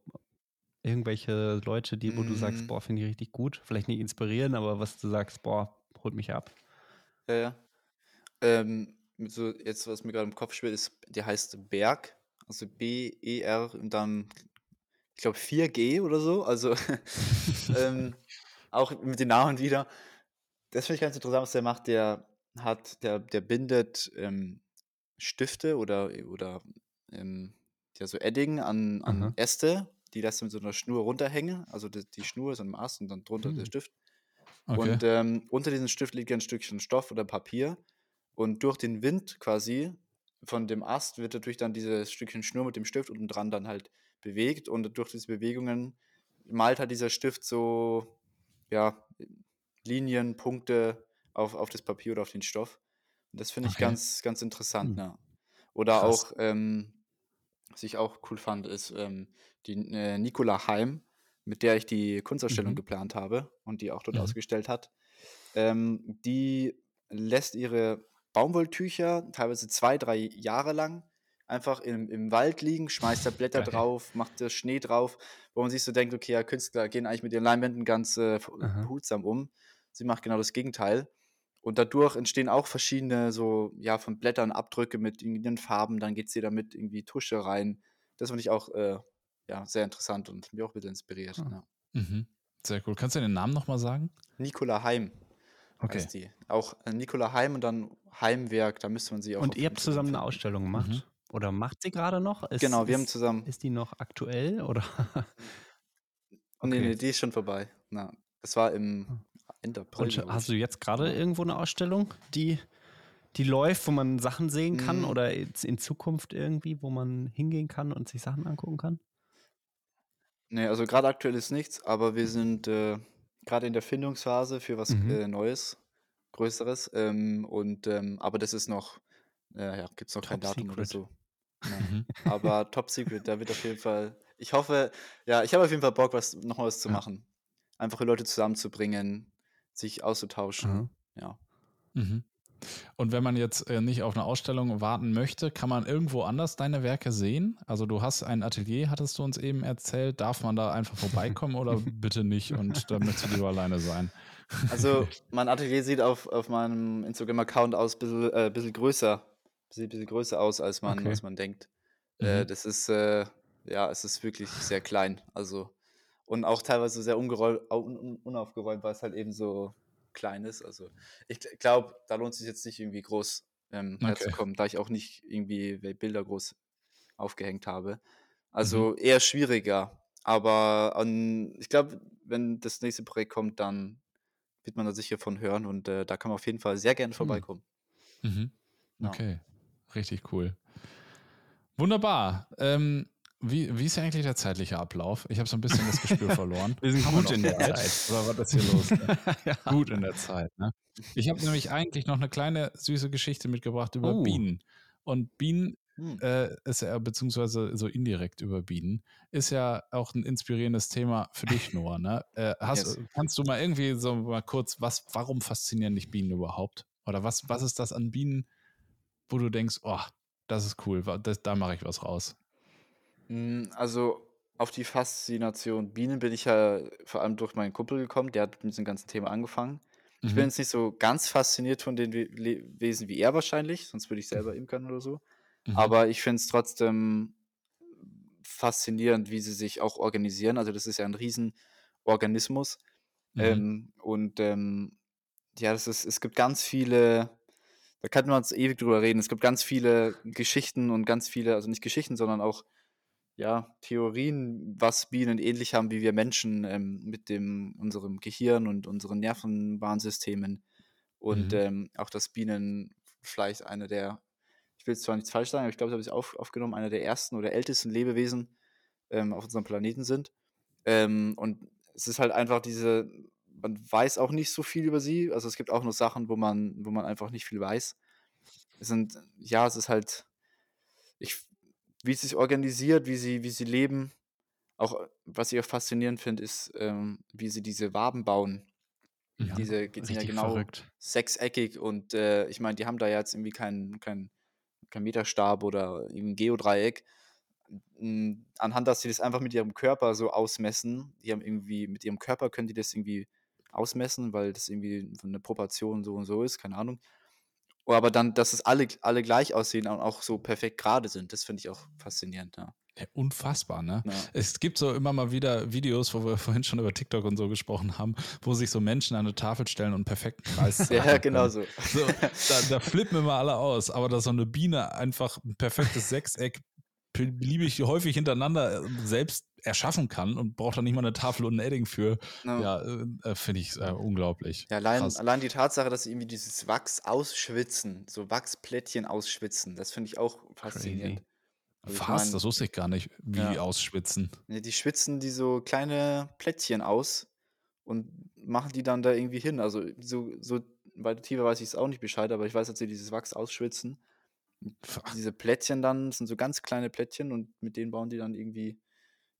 Irgendwelche Leute, die, wo du sagst, Mm. boah, finde ich richtig gut. Vielleicht nicht inspirieren, aber was du sagst, boah, holt mich ab. Ja, ja. Ähm, so jetzt, was mir gerade im Kopf spielt, ist, der heißt Berg, also B-E-R und dann, ich glaube, 4G oder so. Also ähm, auch mit den Namen wieder. Das finde ich ganz interessant, was der macht. Der hat, der, der bindet ähm, Stifte oder, oder ähm, ja, so Edding an, an Aha. Äste, die lässt mit so einer Schnur runterhängen. Also die, die Schnur ist am Ast und dann drunter der Hm. Stift. Okay. Und ähm, unter diesem Stift liegt ein Stückchen Stoff oder Papier. Und durch den Wind quasi von dem Ast wird dadurch dann dieses Stückchen Schnur mit dem Stift unten dran dann halt bewegt. Und durch diese Bewegungen malt halt dieser Stift so, ja, Linien, Punkte auf, auf das Papier oder auf den Stoff. Und das finde ich Okay. ganz, ganz interessant. Hm. Ja. Oder Krass. auch, ähm, was ich auch cool fand, ist ähm, die äh, Nicola Heim, mit der ich die Kunstausstellung Mhm. geplant habe und die auch dort Mhm. ausgestellt hat. Ähm, die lässt ihre Baumwolltücher teilweise zwei, drei Jahre lang einfach im, im Wald liegen, schmeißt da Blätter Geil. drauf, macht da Schnee drauf, wo man sich so denkt, okay, ja, Künstler gehen eigentlich mit ihren Leinwänden ganz äh, behutsam um. Sie macht genau das Gegenteil. Und dadurch entstehen auch verschiedene so, ja, von Blättern Abdrücke mit irgendeinen Farben, dann geht sie damit irgendwie Tusche rein. Das fand ich auch, äh, ja, sehr interessant und mich auch ein bisschen inspiriert. Ah. Ja. Mhm. Sehr cool. Kannst du den Namen nochmal sagen? Nicola Heim Okay. heißt die. Auch äh, Nicola Heim und dann Heimwerk, da müsste man sie auch Und ihr habt zusammen eine finden. Ausstellung gemacht? Mhm. Oder macht sie gerade noch? Ist, Genau, wir haben ist, zusammen. ist die noch aktuell? Oder? Oh, nee, okay. nee, die ist schon vorbei. Na, das war im Ende April. Und hast du jetzt gerade irgendwo eine Ausstellung, die, die läuft, wo man Sachen sehen kann Mm. oder in Zukunft irgendwie, wo man hingehen kann und sich Sachen angucken kann? Nee, also gerade aktuell ist nichts, aber wir sind äh, gerade in der Findungsphase für was Mhm. äh, Neues, Größeres. Ähm, und ähm, aber das ist noch, äh, ja, gibt es noch kein Top Datum oder secret. so. Ja. Mhm. Aber Top Secret, da wird auf jeden Fall. Ich hoffe, ja, ich habe auf jeden Fall Bock, was noch was zu Ja. machen. Einfach die Leute zusammenzubringen, sich auszutauschen. Aha. Ja. Mhm. Und wenn man jetzt äh, nicht auf eine Ausstellung warten möchte, kann man irgendwo anders deine Werke sehen? Also du hast ein Atelier, hattest du uns eben erzählt. Darf man da einfach vorbeikommen oder bitte nicht und da möchtest du lieber alleine sein? Also, mein Atelier sieht auf, auf meinem Instagram-Account aus ein bisschen, äh, bisschen größer. Sieht ein bisschen größer aus, als man, Okay. als man denkt. Äh, Mhm. das ist, äh, ja, es ist wirklich sehr klein. Also, und auch teilweise sehr unaufgeräumt, weil es halt eben so klein ist. Also, ich glaube, da lohnt es sich jetzt nicht irgendwie groß ähm, Okay. herzukommen, da ich auch nicht irgendwie Bilder groß aufgehängt habe. Mhm. Also eher schwieriger. Aber an, ich glaube, wenn das nächste Projekt kommt, dann wird man da sicher von hören und äh, da kann man auf jeden Fall sehr gerne Hm. vorbeikommen. Mhm. Ja. Okay, richtig cool. Wunderbar. Ähm, wie, wie ist eigentlich der zeitliche Ablauf? Ich habe so ein bisschen das Gespür verloren. Wir sind gut in der Zeit? Zeit. Oder was ist hier los? ja. gut in der Zeit. Ne? Ich habe nämlich eigentlich noch eine kleine süße Geschichte mitgebracht über Oh. Bienen. Und Bienen Hm. äh, ist ja, beziehungsweise so indirekt über Bienen, ist ja auch ein inspirierendes Thema für dich, Noah. Ne? Äh, hast, Yes. Kannst du mal irgendwie so mal kurz, was, warum faszinieren dich Bienen überhaupt? Oder was, was ist das an Bienen, wo du denkst, oh, das ist cool, das, da mache ich was raus. Mm, Also auf die Faszination Bienen bin ich ja vor allem durch meinen Kumpel gekommen, der hat mit diesem ganzen Thema angefangen. Ich bin Mhm. jetzt nicht so ganz fasziniert von den We Le Wesen wie er wahrscheinlich, sonst würde ich selber imkern oder so. Mhm. Aber ich finde es trotzdem faszinierend, wie sie sich auch organisieren. Also das ist ja ein Riesenorganismus. Mhm. Ähm, und ähm, ja, das ist, es gibt ganz viele, da kann man uns ewig drüber reden. Es gibt ganz viele Geschichten und ganz viele, also nicht Geschichten, sondern auch ja, Theorien, was Bienen ähnlich haben wie wir Menschen ähm, mit dem, unserem Gehirn und unseren Nervenbahnsystemen. Und Mhm. ähm, auch, dass Bienen vielleicht eine der, ich will es zwar nichts falsch sagen, aber ich glaube, das habe ich auf, aufgenommen, einer der ersten oder ältesten Lebewesen ähm, auf unserem Planeten sind. Ähm, und es ist halt einfach diese, man weiß auch nicht so viel über sie. Also es gibt auch noch Sachen, wo man, wo man einfach nicht viel weiß. Es sind, ja, es ist halt, ich, wie es sich organisiert, wie sie, wie sie leben. Auch, äh, was ich auch faszinierend finde, ist, ähm, wie sie diese Waben bauen. Mhm. Diese die sind ja genau verrückt. sechseckig und äh, ich meine, die haben da jetzt irgendwie keinen kein, kein Meterstab oder ein Geodreieck. anhand, dass sie das einfach mit ihrem Körper so ausmessen. Die haben irgendwie, mit ihrem Körper können die das irgendwie ausmessen, weil das irgendwie von der Proportion so und so ist, keine Ahnung. Oh, aber dann, dass es alle, alle gleich aussehen und auch so perfekt gerade sind, das finde ich auch faszinierend, ja. Ja, unfassbar, ne? Ja. Es gibt so immer mal wieder Videos, wo wir vorhin schon über TikTok und so gesprochen haben, wo sich so Menschen an eine Tafel stellen und einen perfekten Kreis Ja, genau so. So, da, da flippen immer alle aus, aber dass so eine Biene einfach ein perfektes Sechseck beliebig häufig hintereinander äh, selbst erschaffen kann und braucht da nicht mal eine Tafel und ein Edding für, Ja. ja, äh, äh, finde ich äh, unglaublich. Ja, allein, Krass. allein die Tatsache, dass sie irgendwie dieses Wachs ausschwitzen, so Wachsplättchen ausschwitzen, das finde ich auch faszinierend. Also ich Was? mein, das wusste ich gar nicht, wie Ja. ausschwitzen. ne, die schwitzen die so kleine Plättchen aus und machen die dann da irgendwie hin. Also so, so weiter tiefer weiß ich es auch nicht Bescheid, aber ich weiß, dass sie dieses Wachs ausschwitzen. Diese Plättchen dann das sind so ganz kleine Plättchen und mit denen bauen die dann irgendwie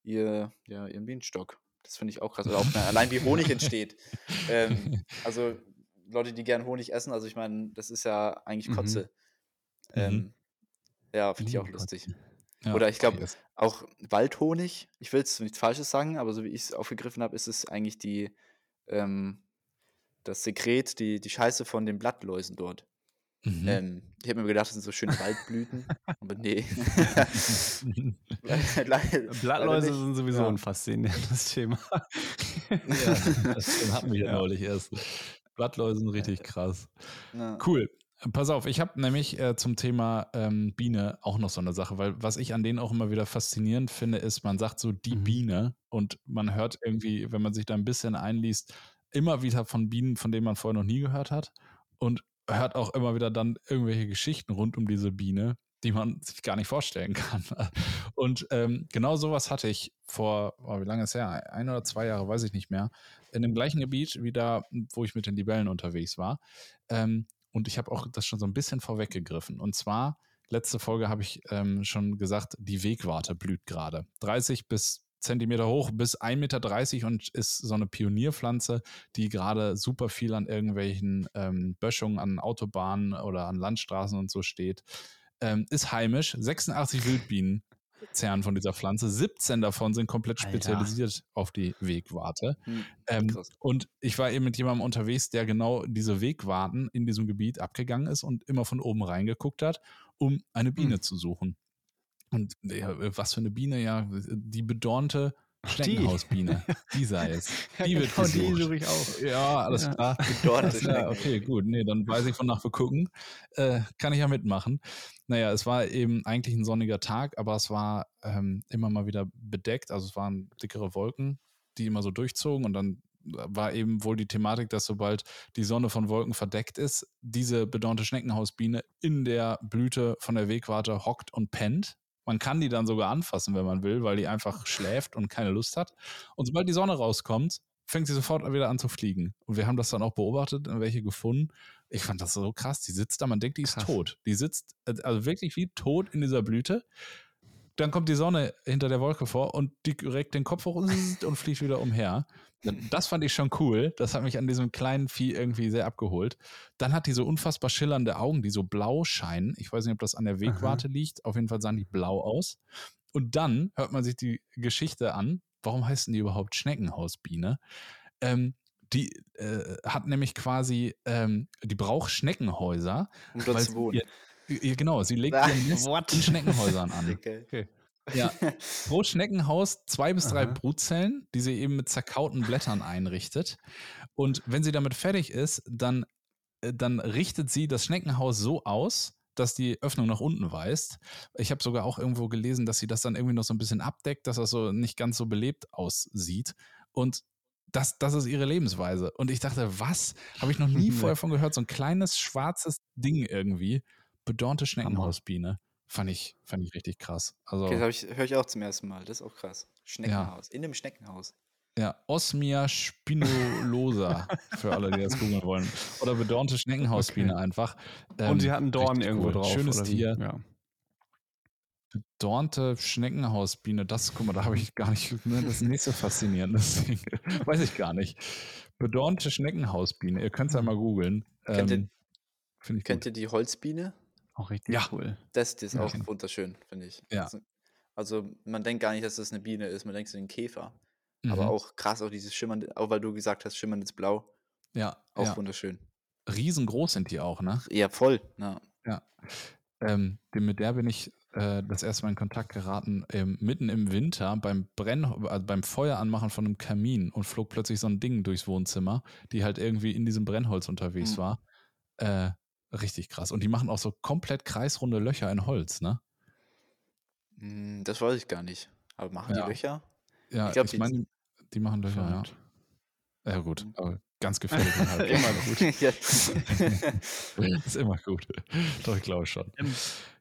ihr, ja, ihren Bienenstock. Das finde ich auch krass. Oder auch allein wie Honig entsteht. Ähm, also Leute, die gern Honig essen, also ich meine, das ist ja eigentlich Mhm. Kotze. Mhm. Ähm, ja, finde ich auch lustig. Ja, Oder ich glaube, okay, auch Waldhonig, ich will jetzt nichts Falsches sagen, aber so wie ich es aufgegriffen habe, ist es eigentlich die, ähm, das Sekret, die, die Scheiße von den Blattläusen dort. Mhm. Ähm, ich habe mir gedacht, das sind so schöne Waldblüten, aber nee. Blattläuse sind sowieso Ja. ein faszinierendes Thema. ja, das hatten wir ja Ja. neulich erst. Blattläuse sind richtig krass. Ja. Cool. Pass auf, ich habe nämlich äh, zum Thema ähm, Biene auch noch so eine Sache, weil was ich an denen auch immer wieder faszinierend finde, ist, man sagt so die Mhm. Biene und man hört irgendwie, wenn man sich da ein bisschen einliest, immer wieder von Bienen, von denen man vorher noch nie gehört hat und hört auch immer wieder dann irgendwelche Geschichten rund um diese Biene, die man sich gar nicht vorstellen kann. Und ähm, genau sowas hatte ich vor, oh, wie lange ist her? Ein oder zwei Jahre, weiß ich nicht mehr, in dem gleichen Gebiet wie da, wo ich mit den Libellen unterwegs war. Ähm, und ich habe auch das schon so ein bisschen vorweggegriffen. Und zwar, letzte Folge habe ich ähm, schon gesagt, die Wegwarte blüht gerade. 30 bis Zentimeter hoch bis 1,30 Meter und ist so eine Pionierpflanze, die gerade super viel an irgendwelchen ähm, Böschungen an Autobahnen oder an Landstraßen und so steht. Ähm, ist heimisch. 86 Wildbienen zehren von dieser Pflanze. 17 davon sind komplett Alter. spezialisiert auf die Wegwarte. Hm, Ähm, und ich war eben mit jemandem unterwegs, der genau diese Wegwarten in diesem Gebiet abgegangen ist und immer von oben reingeguckt hat, um eine Biene Hm. zu suchen. Und ja, was für eine Biene, ja, die bedornte Schneckenhausbiene. Die sei es. Die wird genau, die gesucht. suche ich auch. Ja, alles Ja. klar. Bedornte ja, okay, gut. Nee, dann weiß ich, wonach wir gucken. Äh, kann ich ja mitmachen. Naja, es war eben eigentlich ein sonniger Tag, aber es war ähm, immer mal wieder bedeckt. Also es waren dickere Wolken, die immer so durchzogen und dann war eben wohl die Thematik, dass sobald die Sonne von Wolken verdeckt ist, diese bedornte Schneckenhausbiene in der Blüte von der Wegwarte hockt und pennt. Man kann die dann sogar anfassen, wenn man will, weil die einfach schläft und keine Lust hat. Und sobald die Sonne rauskommt, fängt sie sofort wieder an zu fliegen. Und wir haben das dann auch beobachtet, und welche gefunden. Ich fand das so krass. Die sitzt da, man denkt, die ist Krass. tot. Die sitzt äh, also wirklich wie tot in dieser Blüte. Dann kommt die Sonne hinter der Wolke vor und die regt den Kopf hoch und fliegt wieder umher. Das fand ich schon cool. Das hat mich an diesem kleinen Vieh irgendwie sehr abgeholt. Dann hat die so unfassbar schillernde Augen, die so blau scheinen. Ich weiß nicht, ob das an der Wegwarte liegt. Auf jeden Fall sahen die blau aus. Und dann hört man sich die Geschichte an. Warum heißen die überhaupt Schneckenhausbiene? Ähm, die äh, hat nämlich quasi, ähm, die braucht Schneckenhäuser. Um dort zu wohnen. Ihr, genau, sie legt ihr Nest what? in Schneckenhäusern an. Okay. Ja, pro Schneckenhaus zwei bis drei Aha. Brutzellen, die sie eben mit zerkauten Blättern einrichtet. Und wenn sie damit fertig ist, dann, äh, dann richtet sie das Schneckenhaus so aus, dass die Öffnung nach unten weist. Ich habe sogar auch irgendwo gelesen, dass sie das dann irgendwie noch so ein bisschen abdeckt, dass das so nicht ganz so belebt aussieht. Und das, das ist ihre Lebensweise. Und ich dachte, was? Habe ich noch nie vorher von gehört. So ein kleines schwarzes Ding irgendwie. Bedornte Schneckenhausbiene. Fand ich, fand ich richtig krass. Also, Okay, das höre ich auch zum ersten Mal. Das ist auch krass. Schneckenhaus. In einem Schneckenhaus. Ja, Osmia spinulosa, für alle, die das googeln wollen. Oder bedornte Schneckenhausbiene Okay. einfach. Und Ähm, sie hatten Dorn irgendwo cool. drauf. Schönes? Tier. Ja. Bedornte Schneckenhausbiene, das, guck mal, da habe ich gar nicht, ne, das ist nicht so faszinierend. Das Ding. weiß ich gar nicht. Bedornte Schneckenhausbiene, ihr könnt es ja mal googeln. Kennt ihr- Ähm, ich Kennt gut. ihr die Holzbiene? Auch richtig Ja. cool. Das, das ist Ja. auch wunderschön, finde ich. Ja. Also, Also man denkt gar nicht, dass das eine Biene ist, man denkt es ist ein Käfer. Aber Mhm. auch krass, auch dieses schimmernde, auch weil du gesagt hast, schimmerndes Blau, Ja, auch ja. wunderschön. Riesengroß sind die auch, ne? Ja, voll. Ja. Ähm, dem- mit der bin ich äh, das erste Mal in Kontakt geraten, ähm, mitten im Winter beim Brenn, also beim Feuer anmachen von einem Kamin und flog plötzlich so ein Ding durchs Wohnzimmer, die halt irgendwie in diesem Brennholz unterwegs Mhm. war. Äh, richtig krass. Und die machen auch so komplett kreisrunde Löcher in Holz, ne? Hm, Das weiß ich gar nicht. Aber machen Ja. die Löcher? Ja, Ich ich, glaub, die- meine, die machen Löcher, ja. Ja, gut, Mhm. aber ganz gefährlich. halt. Immer gut. ja. ist immer gut. Doch, ich glaube schon. Ähm,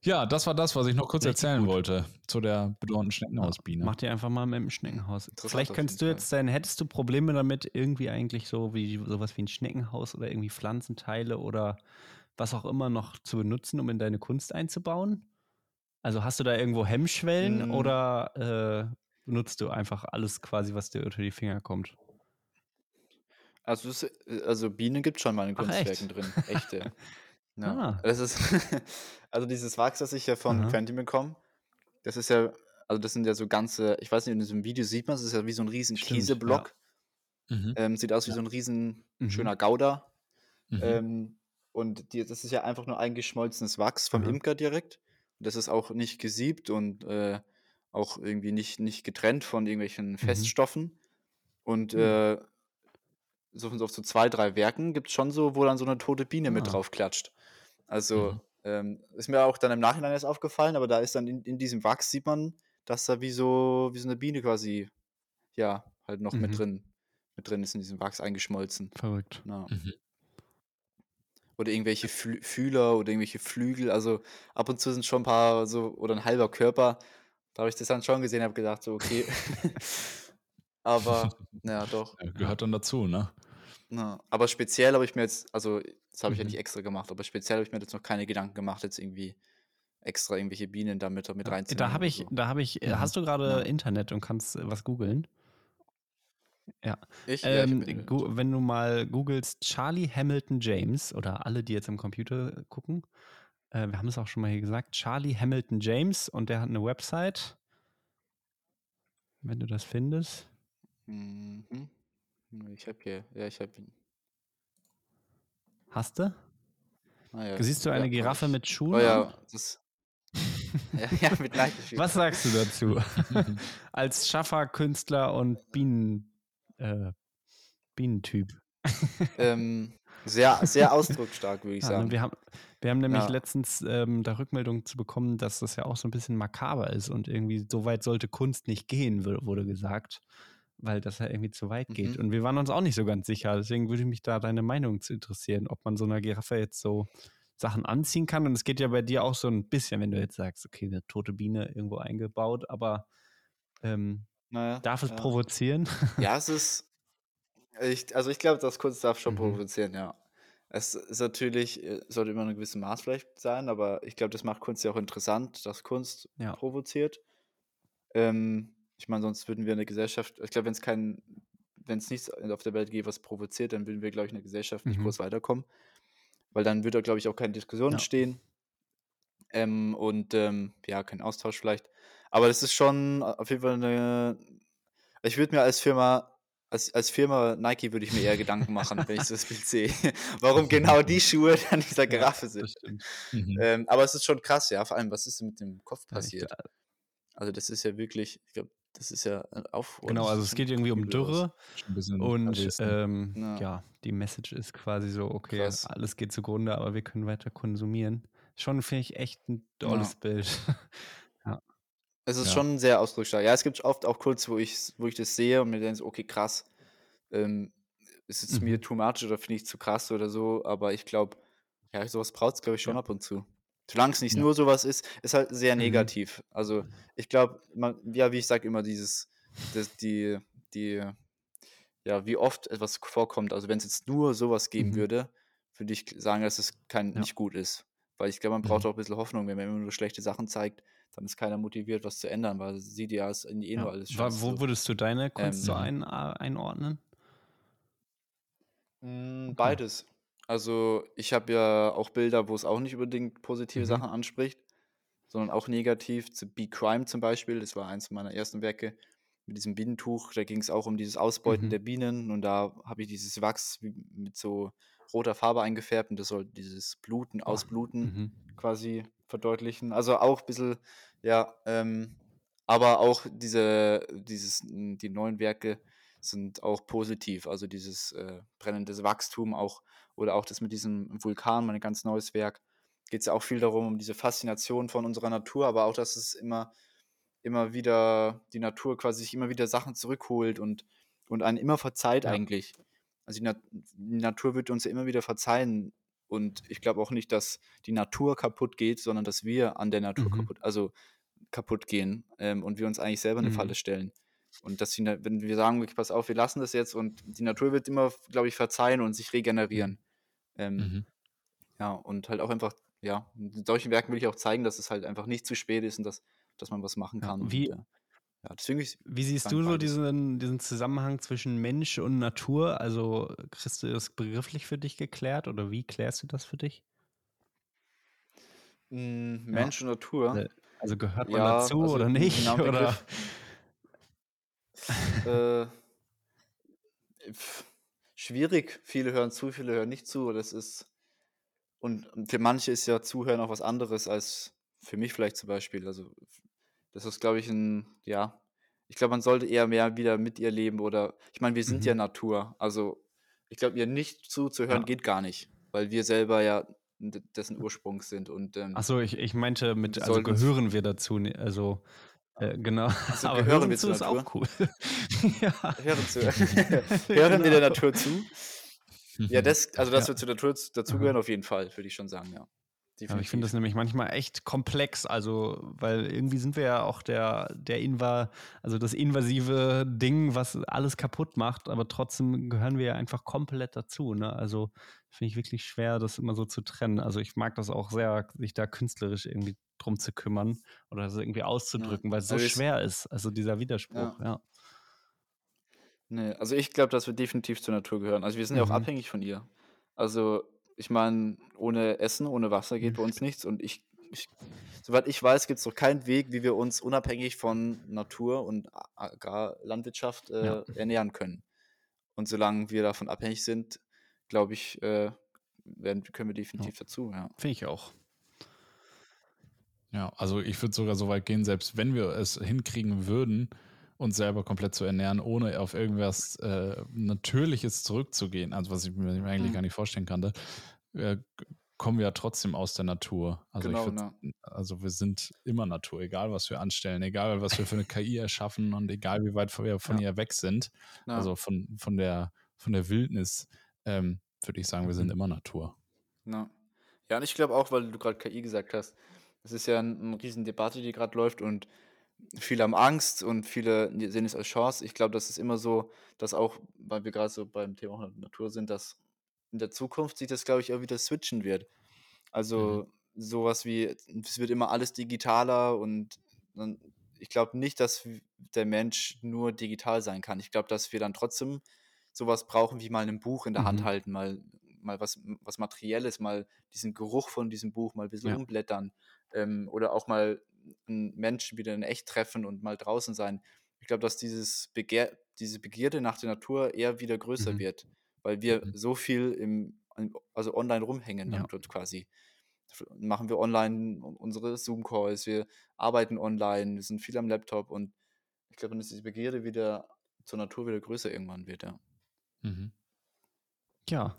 Ja, das war das, was ich noch kurz Richtig erzählen gut. wollte zu der bedauernden Schneckenhausbiene. Mach dir einfach mal mit dem Schneckenhaus. Vielleicht könntest du jetzt dein, hättest du Probleme damit, irgendwie eigentlich so wie sowas wie ein Schneckenhaus oder irgendwie Pflanzenteile oder was auch immer noch zu benutzen, um in deine Kunst einzubauen? Also hast du da irgendwo Hemmschwellen Mm. oder äh, benutzt du einfach alles quasi, was dir unter die Finger kommt? Also, das, äh, also Bienen gibt schon mal in Ach, echt? Kunstwerken drin. Echte. Ja. Ah. Das ist, also dieses Wachs, das ich ja von Aha. Quentin bekomme, das ist ja, also das sind ja so ganze, ich weiß nicht, in diesem Video sieht man es, ist ja wie so ein riesen Stimmt, Kieseblock. Mhm. Ähm, sieht aus wie Ja. so ein riesen Mhm. schöner Gouda. Mhm. Ähm, und die, das ist ja einfach nur eingeschmolzenes Wachs vom Aha. Imker direkt. Und das ist auch nicht gesiebt und äh, auch irgendwie nicht, nicht getrennt von irgendwelchen Feststoffen. Und Mhm. äh, so, so auf so zwei, drei Werken gibt es schon so, wo dann so eine tote Biene mit Ah. drauf klatscht. Also Mhm. ähm, ist mir auch dann im Nachhinein erst aufgefallen, aber da ist dann in, in diesem Wachs sieht man, dass da wie so, wie so eine Biene quasi, ja, halt noch Mhm. mit drin, mit drin ist in diesem Wachs eingeschmolzen. Verrückt. Ja. Mhm. Oder irgendwelche Flü Fühler oder irgendwelche Flügel. Also ab und zu sind schon ein paar so, oder ein halber Körper. Da habe ich das dann schon gesehen, habe gedacht, so, okay. Aber, ja, doch. Ja, gehört dann dazu, ne? Ja. Aber speziell habe ich mir jetzt, also das habe ich ja Mhm. nicht extra gemacht, aber speziell habe ich mir jetzt noch keine Gedanken gemacht, jetzt irgendwie extra irgendwelche Bienen da mit, reinzunehmen. Da habe ich, so. da habe ich, äh, Mhm. hast du gerade Ja. Internet und kannst äh, was googeln? Ja. Ich, ja, ich Ähm, Internet. gu- wenn du mal googelst Charlie Hamilton James oder alle, die jetzt am Computer gucken, äh, wir haben es auch schon mal hier gesagt, Charlie Hamilton James und der hat eine Website. Wenn du das findest. Mhm. Ich habe hier, ja, ich habe ihn. Hast du? Ah, ja. Siehst du eine ja, Giraffe ich. mit Schuhen? Oh ja, das. ja, ja, mit. Was sagst du dazu? Als Schaffer, Künstler und Bienen, äh, Bienentyp. ähm, sehr, sehr ausdrucksstark, würde ich Ja, sagen. und wir, haben, wir haben nämlich Ja. letztens ähm, da Rückmeldung zu bekommen, dass das ja auch so ein bisschen makaber ist und irgendwie so weit sollte Kunst nicht gehen, wur- wurde gesagt, weil das ja irgendwie zu weit geht. Mhm. Und wir waren uns auch nicht so ganz sicher. Deswegen würde mich da deine Meinung zu interessieren, ob man so einer Giraffe jetzt so Sachen anziehen kann. Und es geht ja bei dir auch so ein bisschen, wenn du jetzt sagst, okay, eine tote Biene irgendwo eingebaut, aber ähm, Naja, darf es ja. provozieren? Ja, es ist. Ich, also ich glaube, das Kunst darf schon Mhm. provozieren, ja. Es ist natürlich, äh, sollte immer ein gewisses Maß vielleicht sein, aber ich glaube, das macht Kunst ja auch interessant, dass Kunst Ja. provoziert. Ähm, ich meine, sonst würden wir eine Gesellschaft, ich glaube, wenn es kein, wenn es nichts auf der Welt gäbe, was provoziert, dann würden wir, glaube ich, in der Gesellschaft nicht Mhm. groß weiterkommen. Weil dann würde da, glaube ich, auch keine Diskussion Ja. entstehen. Ähm, und ähm, ja, kein Austausch vielleicht. Aber das ist schon auf jeden Fall eine. Ich würde mir als Firma, als, als Firma Nike würde ich mir eher Gedanken machen, wenn ich das Bild sehe. Warum genau die Schuhe an dieser Giraffe sind. Mhm. Ähm, aber es ist schon krass, ja. Vor allem, was ist denn mit dem Kopf Ja, passiert? Also, das ist ja wirklich, ich glaube, das ist ja äh, auf. Genau, also es geht irgendwie um. Dürre. Und verwesen. ähm, Ja. ja. die Message ist quasi so, okay, Krass. alles geht zugrunde, aber wir können weiter konsumieren. Schon finde ich echt ein tolles Ja. Bild. Es ist Ja. schon sehr ausdrucksstark. Ja, es gibt oft auch kurz, wo ich, wo ich das sehe und mir denke, okay, krass. Ähm, ist es Mhm. mir too much oder finde ich zu krass oder so, aber ich glaube, ja, sowas braucht es, glaube ich, schon Ja. ab und zu. Solange es nicht Ja. nur sowas ist, ist halt sehr Mhm. negativ. Also ich glaube, ja, wie ich sage immer, dieses, das, die, die, ja, wie oft etwas vorkommt. Also wenn es jetzt nur sowas geben Mhm. würde, würde ich sagen, dass es kein, Ja. nicht gut ist. Weil ich glaube, man braucht Mhm. auch ein bisschen Hoffnung. Wenn man immer nur schlechte Sachen zeigt, dann ist keiner motiviert, was zu ändern, weil sie sieht ja, es ist eh Ja. nur alles Wa- scheiße. Wo so. würdest du deine Kunst so Ähm, ein, äh, einordnen? Okay. Beides. Also ich habe ja auch Bilder, wo es auch nicht unbedingt positive Mhm. Sachen anspricht. sondern auch negativ. Zu Be Crime zum Beispiel, das war eins meiner ersten Werke mit diesem Bienentuch. Da ging es auch um dieses Ausbeuten Mhm. der Bienen und da habe ich dieses Wachs mit so roter Farbe eingefärbt und das soll dieses Bluten, Ausbluten Mhm. quasi verdeutlichen. Also auch ein bisschen, ja, ähm, aber auch diese, dieses, die neuen Werke sind auch positiv. Also dieses äh, brennendes Wachstum auch oder auch das mit diesem Vulkan, mein ganz neues Werk, geht es ja auch viel darum, um diese Faszination von unserer Natur, aber auch, dass es immer, immer wieder, die Natur quasi sich immer wieder Sachen zurückholt und, und einen immer verzeiht Ja. eigentlich. Also die, Nat die Natur wird uns ja immer wieder verzeihen. Und ich glaube auch nicht, dass die Natur kaputt geht, sondern dass wir an der Natur Mhm. kaputt, also kaputt gehen ähm, und wir uns eigentlich selber eine Mhm. Falle stellen. Und dass die, wenn wir sagen, okay, pass auf, wir lassen das jetzt und die Natur wird immer, glaube ich, verzeihen und sich regenerieren. Ähm, Mhm. ja, und halt auch einfach, ja, in solchen Werken will ich auch zeigen, dass es halt einfach nicht zu spät ist und dass, dass man was machen Ja, kann. wie- und, äh, ja, deswegen Wie siehst du so diesen, diesen Zusammenhang zwischen Mensch und Natur? Also kriegst du das begrifflich für dich geklärt oder wie klärst du das für dich? mh, Mensch und Natur. Äh, Also gehört man Ja, dazu also oder nicht? genauen Oder? Äh, schwierig. Viele hören zu, viele hören nicht zu. Das ist und für manche ist ja Zuhören auch was anderes als für mich vielleicht zum Beispiel. Also das ist, glaube ich, ein, ja, ich glaube, man sollte eher mehr wieder mit ihr leben oder, ich meine, wir sind ja Mhm. Natur. Also ich glaube, ihr nicht zuzuhören Ja. geht gar nicht, weil wir selber ja dessen Ursprung sind und ähm, Achso, ich, ich meinte mit, also gehören wir dazu, also äh, genau. Also Aber gehören hören wir zu ist auch cool. ja. hören, zu, hören wir der Genau. Natur zu. Ja, das, also dass Ja. wir zur Natur dazugehören, auf jeden Fall, würde ich schon sagen, ja. Ja, aber ich finde das nämlich manchmal echt komplex, also weil irgendwie sind wir ja auch der, der Inva, also das invasive Ding, was alles kaputt macht, aber trotzdem gehören wir ja einfach komplett dazu. Ne? Also finde ich wirklich schwer, das immer so zu trennen. Also ich mag das auch sehr, sich da künstlerisch irgendwie drum zu kümmern oder das irgendwie auszudrücken, weil es so Also schwer ist. Also dieser Widerspruch, ja. Nee, also ich glaube, dass wir definitiv zur Natur gehören. Also wir sind ja auch Mhm. abhängig von ihr. Also ich meine, ohne Essen, ohne Wasser geht bei uns nichts. Und ich, ich soweit ich weiß, gibt es doch keinen Weg, wie wir uns unabhängig von Natur und Agrarlandwirtschaft äh, Ja. ernähren können. Und solange wir davon abhängig sind, glaube ich, äh, werden, können wir definitiv dazu, ja. Finde ich auch. Ja, also ich würde sogar so weit gehen, selbst wenn wir es hinkriegen würden, uns selber komplett zu ernähren, ohne auf irgendwas äh, Natürliches zurückzugehen, also was ich mir eigentlich Mhm. gar nicht vorstellen kannte, äh, kommen wir ja trotzdem aus der Natur. Also Genau, ich würd, ne? also wir sind immer Natur, egal was wir anstellen, egal was wir für eine KI erschaffen und egal wie weit wir von Ja. ihr weg sind, Ja. also von, von der von der Wildnis, ähm, würde ich sagen, wir sind Mhm. immer Natur. Ja. Ja, und ich glaube auch, weil du gerade KI gesagt hast, das ist ja ein, eine riesen Debatte, die gerade läuft und viele haben Angst und viele sehen es als Chance. Ich glaube, das ist immer so, dass auch, weil wir gerade so beim Thema Natur sind, dass in der Zukunft sich das, glaube ich, auch wieder switchen wird. Also sowas wie, es wird immer alles digitaler und dann, ich glaube nicht, dass der Mensch nur digital sein kann. Ich glaube, dass wir dann trotzdem sowas brauchen wie mal ein Buch in der Hand Mhm. halten, mal, mal was, was Materielles, mal diesen Geruch von diesem Buch mal ein bisschen Ja. umblättern ähm, oder auch mal Menschen wieder in echt treffen und mal draußen sein. Ich glaube, dass dieses Begehr, diese Begierde nach der Natur eher wieder größer Mhm. wird, weil wir Mhm. so viel im, also online rumhängen Ja. dort quasi. Machen wir online unsere Zoom-Calls, wir arbeiten online, wir sind viel am Laptop und ich glaube, dass diese Begierde wieder zur Natur wieder größer irgendwann wird, ja. Mhm. Ja.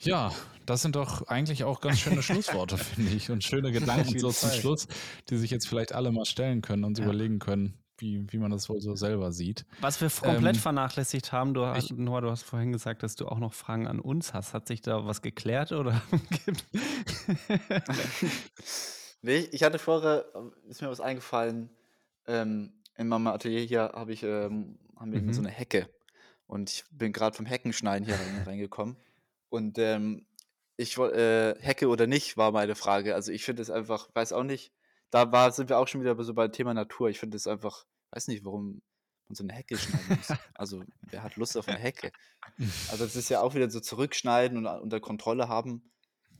Ja, das sind doch eigentlich auch ganz schöne Schlussworte, finde ich. Und schöne Gedanken so zum. Schluss, die sich jetzt vielleicht alle mal stellen können und Ja. überlegen können, wie, wie man das wohl so selber sieht. Was wir komplett Ähm, vernachlässigt haben, du hast, ich- Noah, du hast vorhin gesagt, dass du auch noch Fragen an uns hast. Hat sich da was geklärt oder? Nee, ich hatte vorher, ist mir was eingefallen, ähm, in meinem Atelier hier habe ich, ähm, haben wir immer so Mhm. eine Hecke. Und ich bin gerade vom Heckenschneiden hier rein, reingekommen. Und ähm, ich woll- äh, Hecke oder nicht, war meine Frage. Also ich finde es einfach, weiß auch nicht, da war, sind wir auch schon wieder so beim Thema Natur. Ich finde es einfach, weiß nicht, warum man so eine Hecke schneiden muss. Also wer hat Lust auf eine Hecke? Also das ist ja auch wieder so zurückschneiden und unter Kontrolle haben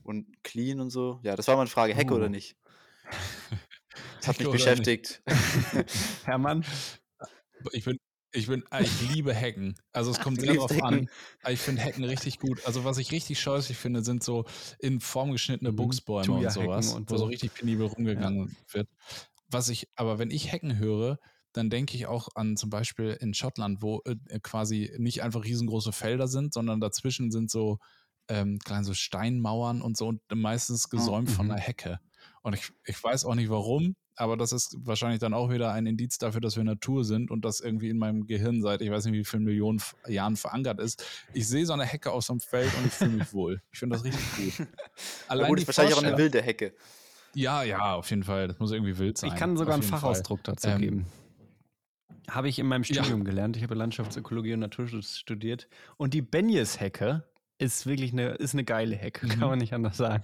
und clean und so. Ja, das war meine Frage, Hecke Oh. oder nicht? Das hat mich beschäftigt. Hermann, Ich bin, ich bin, ah, ich liebe Hacken. Also es kommt sehr drauf an. Hacken. Aber Ich finde Hacken richtig gut. Also was ich richtig scheußlich finde, sind so in Form geschnittene Mhm. Buchsbäume und sowas, und wo so richtig penibel rumgegangen wird. Was ich, aber wenn ich Hacken höre, dann denke ich auch an zum Beispiel in Schottland, wo äh, quasi nicht einfach riesengroße Felder sind, sondern dazwischen sind so ähm, kleine so Steinmauern und so und meistens gesäumt von mhm. einer Hecke. Und ich, ich weiß auch nicht warum, aber das ist wahrscheinlich dann auch wieder ein Indiz dafür, dass wir Natur sind und das irgendwie in meinem Gehirn seit ich weiß nicht wie vielen Millionen Jahren verankert ist. Ich sehe so eine Hecke aus so einem Feld und ich fühle mich wohl. Ich finde das richtig gut. Allein gut, ist wahrscheinlich auch eine wilde Hecke. Ja, ja, auf jeden Fall. Das muss irgendwie wild sein. ich kann sogar einen jeden Fall. Fachausdruck dazu Ähm, geben. Habe ich in meinem Ja. Studium gelernt. Ich habe Landschaftsökologie und Naturschutz studiert. Und die Benjes-Hecke ist wirklich eine, ist eine geile Hecke, Mhm. kann man nicht anders sagen.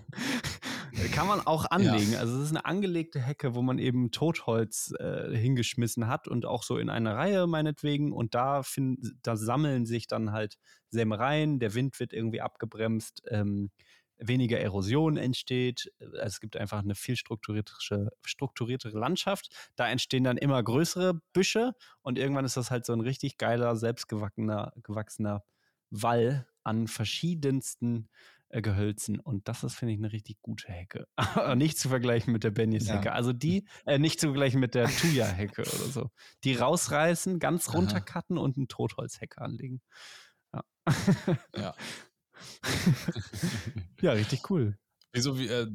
Kann man auch anlegen. Also es ist eine angelegte Hecke, wo man eben Totholz äh, hingeschmissen hat und auch so in eine Reihe meinetwegen. Und da, find, da sammeln sich dann halt Sämereien, der Wind wird irgendwie abgebremst, ähm, weniger Erosion entsteht. Also es gibt einfach eine viel strukturiertere, strukturiertere Landschaft. Da entstehen dann immer größere Büsche und irgendwann ist das halt so ein richtig geiler, selbstgewachsener gewachsener Wall an verschiedensten äh, Gehölzen. Und das ist, finde ich, eine richtig gute Hecke. Nicht zu vergleichen mit der Benjes-Hecke. Ja. Also die, äh, nicht zu vergleichen mit der Thuja-Hecke oder so. Die rausreißen, ganz runtercutten und eine Totholzhecke anlegen. Ja. Ja. ja, richtig cool. Wieso, wie, äh,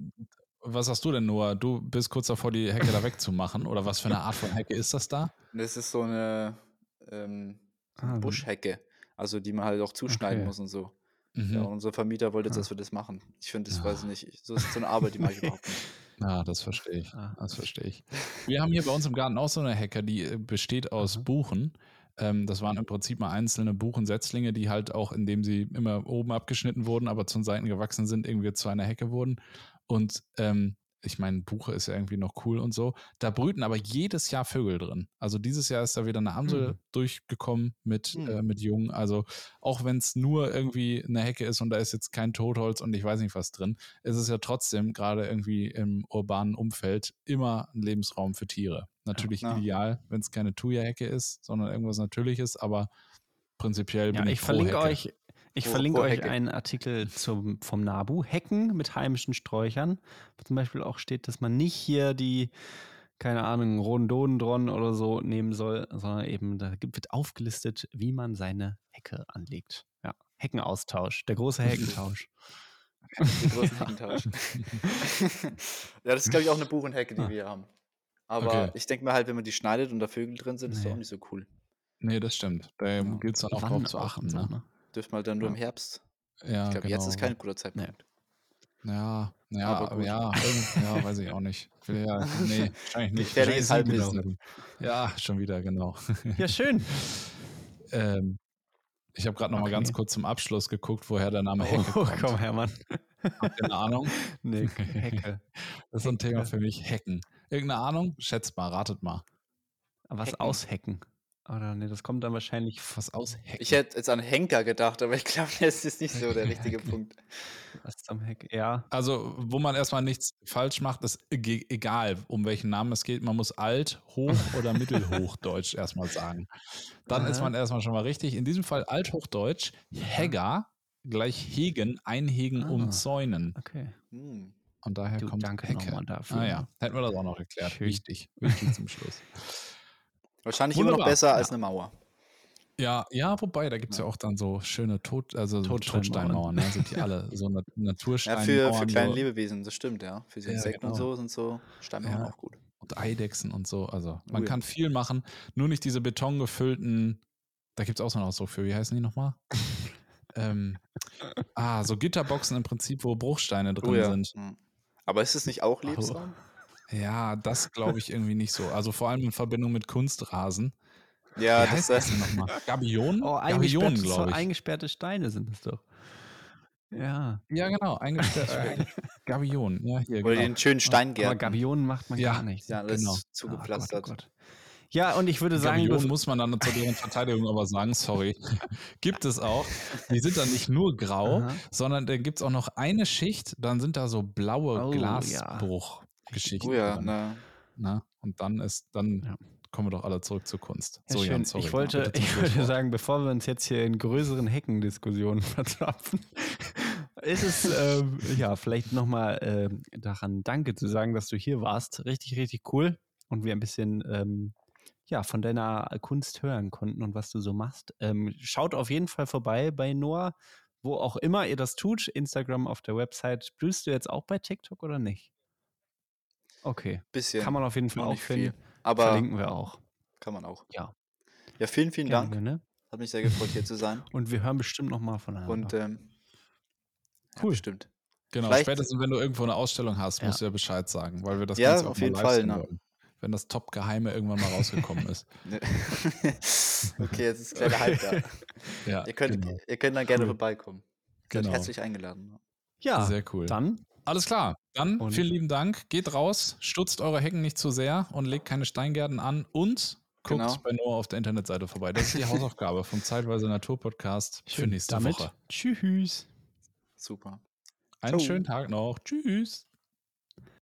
was hast du denn, Noah? Du bist kurz davor, die Hecke da wegzumachen? Oder was für eine Art von Hecke ist das da? Das ist so eine ähm, Ah, Buschhecke. Also die man halt auch zuschneiden Okay. muss und so. Mhm. Ja, unser Vermieter wollte, Ah. dass wir das machen. Ich finde, das Ja. weiß ich nicht. ich- So ist so eine Arbeit, die mache ich überhaupt nicht. Ja, das verstehe ich. Ah. Das verstehe ich. Wir haben hier bei uns im Garten auch so eine Hecke, die äh, besteht aus Aha. Buchen. Ähm, das waren im Prinzip mal einzelne Buchensetzlinge, die halt auch, indem sie immer oben abgeschnitten wurden, aber zu den Seiten gewachsen sind, irgendwie zu einer Hecke wurden. Und ähm, ich meine, Buche ist ja irgendwie noch cool und so. Da brüten aber jedes Jahr Vögel drin. Also dieses Jahr ist da wieder eine Amsel Hm. durchgekommen mit, Hm. äh, mit Jungen. Also auch wenn es nur irgendwie eine Hecke ist und da ist jetzt kein Totholz und ich weiß nicht was drin, ist es ja trotzdem gerade irgendwie im urbanen Umfeld immer ein Lebensraum für Tiere. Natürlich Ja. ideal, wenn es keine Thuja-Hecke ist, sondern irgendwas Natürliches, aber prinzipiell Ja, bin ich, ich verlinke Hecke. euch, ich Pro- verlinke pro euch einen Artikel zum, vom NABU. Hecken mit heimischen Sträuchern. Wo zum Beispiel auch steht, dass man nicht hier die, keine Ahnung, Rhododendron oder so nehmen soll, sondern eben da gibt, wird aufgelistet, wie man seine Hecke anlegt. Ja, Heckenaustausch, der große Heckentausch. Den großen Heckentausch. ja, das ist, glaube ich, auch eine Buchenhecke, die Ah. wir hier haben. Aber Okay. ich denke mir halt, wenn man die schneidet und da Vögel drin sind, ist das Nee. auch nicht so cool. Nee, das stimmt. Da Ja. gilt es dann auch Wann drauf zu achten. Ne? Ne? Dürft man dann nur Ja. im Herbst. Ja, Ich glaube, jetzt ist genau. kein guter Zeitpunkt. Ja, ja, Aber ja, ja, weiß ich auch nicht. Ja, nee, wahrscheinlich nicht. Gefährliches Wahrscheinlich ist Halbwissen. Ja, schon wieder, genau. Ja, schön. ähm, ich habe gerade noch mal Okay. ganz kurz zum Abschluss geguckt, woher der Name Hecke Oh, kommt. komm, Hermann. Habt ihr eine Ahnung? Nee, Hecke. Das ist so ein Thema für mich. Hacken. Irgendeine Ahnung? Schätzt mal, ratet mal. Was Hecken. Oder nee, das kommt dann wahrscheinlich Was aus Hacken? Ich hätte jetzt an Henker gedacht, aber ich glaube, das ist nicht so der richtige Punkt. was zum Heck. Ja. Also, wo man erstmal nichts falsch macht, ist egal, um welchen Namen es geht. Man muss alt, hoch oder mittelhochdeutsch erstmal sagen. Dann ist Aha. man erstmal schon mal richtig. In diesem Fall althochdeutsch, Hegger gleich hegen, einhegen, Ah. umzäunen. Okay. Hm. Und daher Du, kommt danke Hecke. nochmal dafür. Ah ja, hätten wir das auch noch erklärt. Schön. Wichtig, wichtig zum Schluss. Wahrscheinlich immer noch Wunderbar. besser als Ja. eine Mauer. Ja, ja, wobei, da gibt es ja. auch dann so schöne Tot, also so Totsteinmauern. Ne? sind die alle so Na Ja, Natursteinmauern. für, für kleine so- Lebewesen, das stimmt, ja. Für die Ja, Insekten und genau. so sind so Steinmauern Ja. auch gut. und Eidechsen und so. Also man Oh ja. kann viel machen, nur nicht diese betongefüllten, da gibt es auch so einen Ausdruck für, wie heißen die nochmal? ähm, ah, so Gitterboxen im Prinzip, wo Bruchsteine drin Oh ja. sind. Hm. Aber ist es nicht auch Oh. Lebensraum? Ja, das glaube ich irgendwie nicht so. Also vor allem in Verbindung mit Kunstrasen. Ja, wie das, heißt das denn nochmal? Gabionen? Oh, Gabionen, eingesperrte, so glaube ich. eingesperrte Steine sind es doch. Ja. Ja, genau, eingesperrt. äh, Gabionen, ja, hier, oder genau. den schönen Aber Steingärten. Gabionen macht man Ja, gar nicht. Ja, alles genau. Oh Gott, zugepflastert. oh Gott. Ja, und ich würde sagen, Gabionen muss man dann zu deren Verteidigung aber sagen, sorry, gibt es auch. Die sind dann nicht nur grau, Aha. sondern dann gibt es auch noch eine Schicht, dann sind da so blaue Oh, Glasbruch. Geschichte. Oh ja, na, Na, und dann ist, dann Ja. kommen wir doch alle zurück zur Kunst. Ja, so, schön. Jan, sorry. ich wollte, Bitte zum ich wollte sagen, bevor wir uns jetzt hier in größeren Heckendiskussionen verzapfen, ist es ähm, ja vielleicht nochmal ähm, daran Danke zu sagen, dass du hier warst. Richtig, richtig cool. Und wir ein bisschen ähm, ja, von deiner Kunst hören konnten und was du so machst. Ähm, schaut auf jeden Fall vorbei bei Noah, wo auch immer ihr das tut. Instagram auf der Website. Blühst du jetzt auch bei TikTok oder nicht? Okay. bisschen. Kann man auf jeden Fall auch nicht viel. finden. Aber Verlinken wir auch. kann man auch. Ja. Ja, vielen, vielen Gerne, Dank. ne? Hat mich sehr gefreut, hier zu sein. Und wir hören bestimmt nochmal voneinander. Und ähm, ja, Cool. bestimmt. Genau, Vielleicht- spätestens wenn du irgendwo eine Ausstellung hast, Ja. musst du ja Bescheid sagen, weil wir das Ja, Ganze auch auf mal jeden live Fall, sehen ne? wollen. Wenn das Top-Geheime irgendwann mal rausgekommen ist. Ne. okay, jetzt ist kleiner Hype da. Ja, Ihr könnt, genau. ihr könnt dann gerne Cool. vorbeikommen. Seid Genau. herzlich eingeladen. ja, Sehr cool. dann Alles klar. Dann Und- vielen lieben Dank. Geht raus, stutzt eure Hecken nicht zu sehr und legt keine Steingärten an und guckt Genau. bei Noah auf der Internetseite vorbei. Das ist die Hausaufgabe vom Zeitweise Natur Podcast für nächste damit. Woche. Tschüss. Super. Einen Ciao. schönen Tag noch. Tschüss.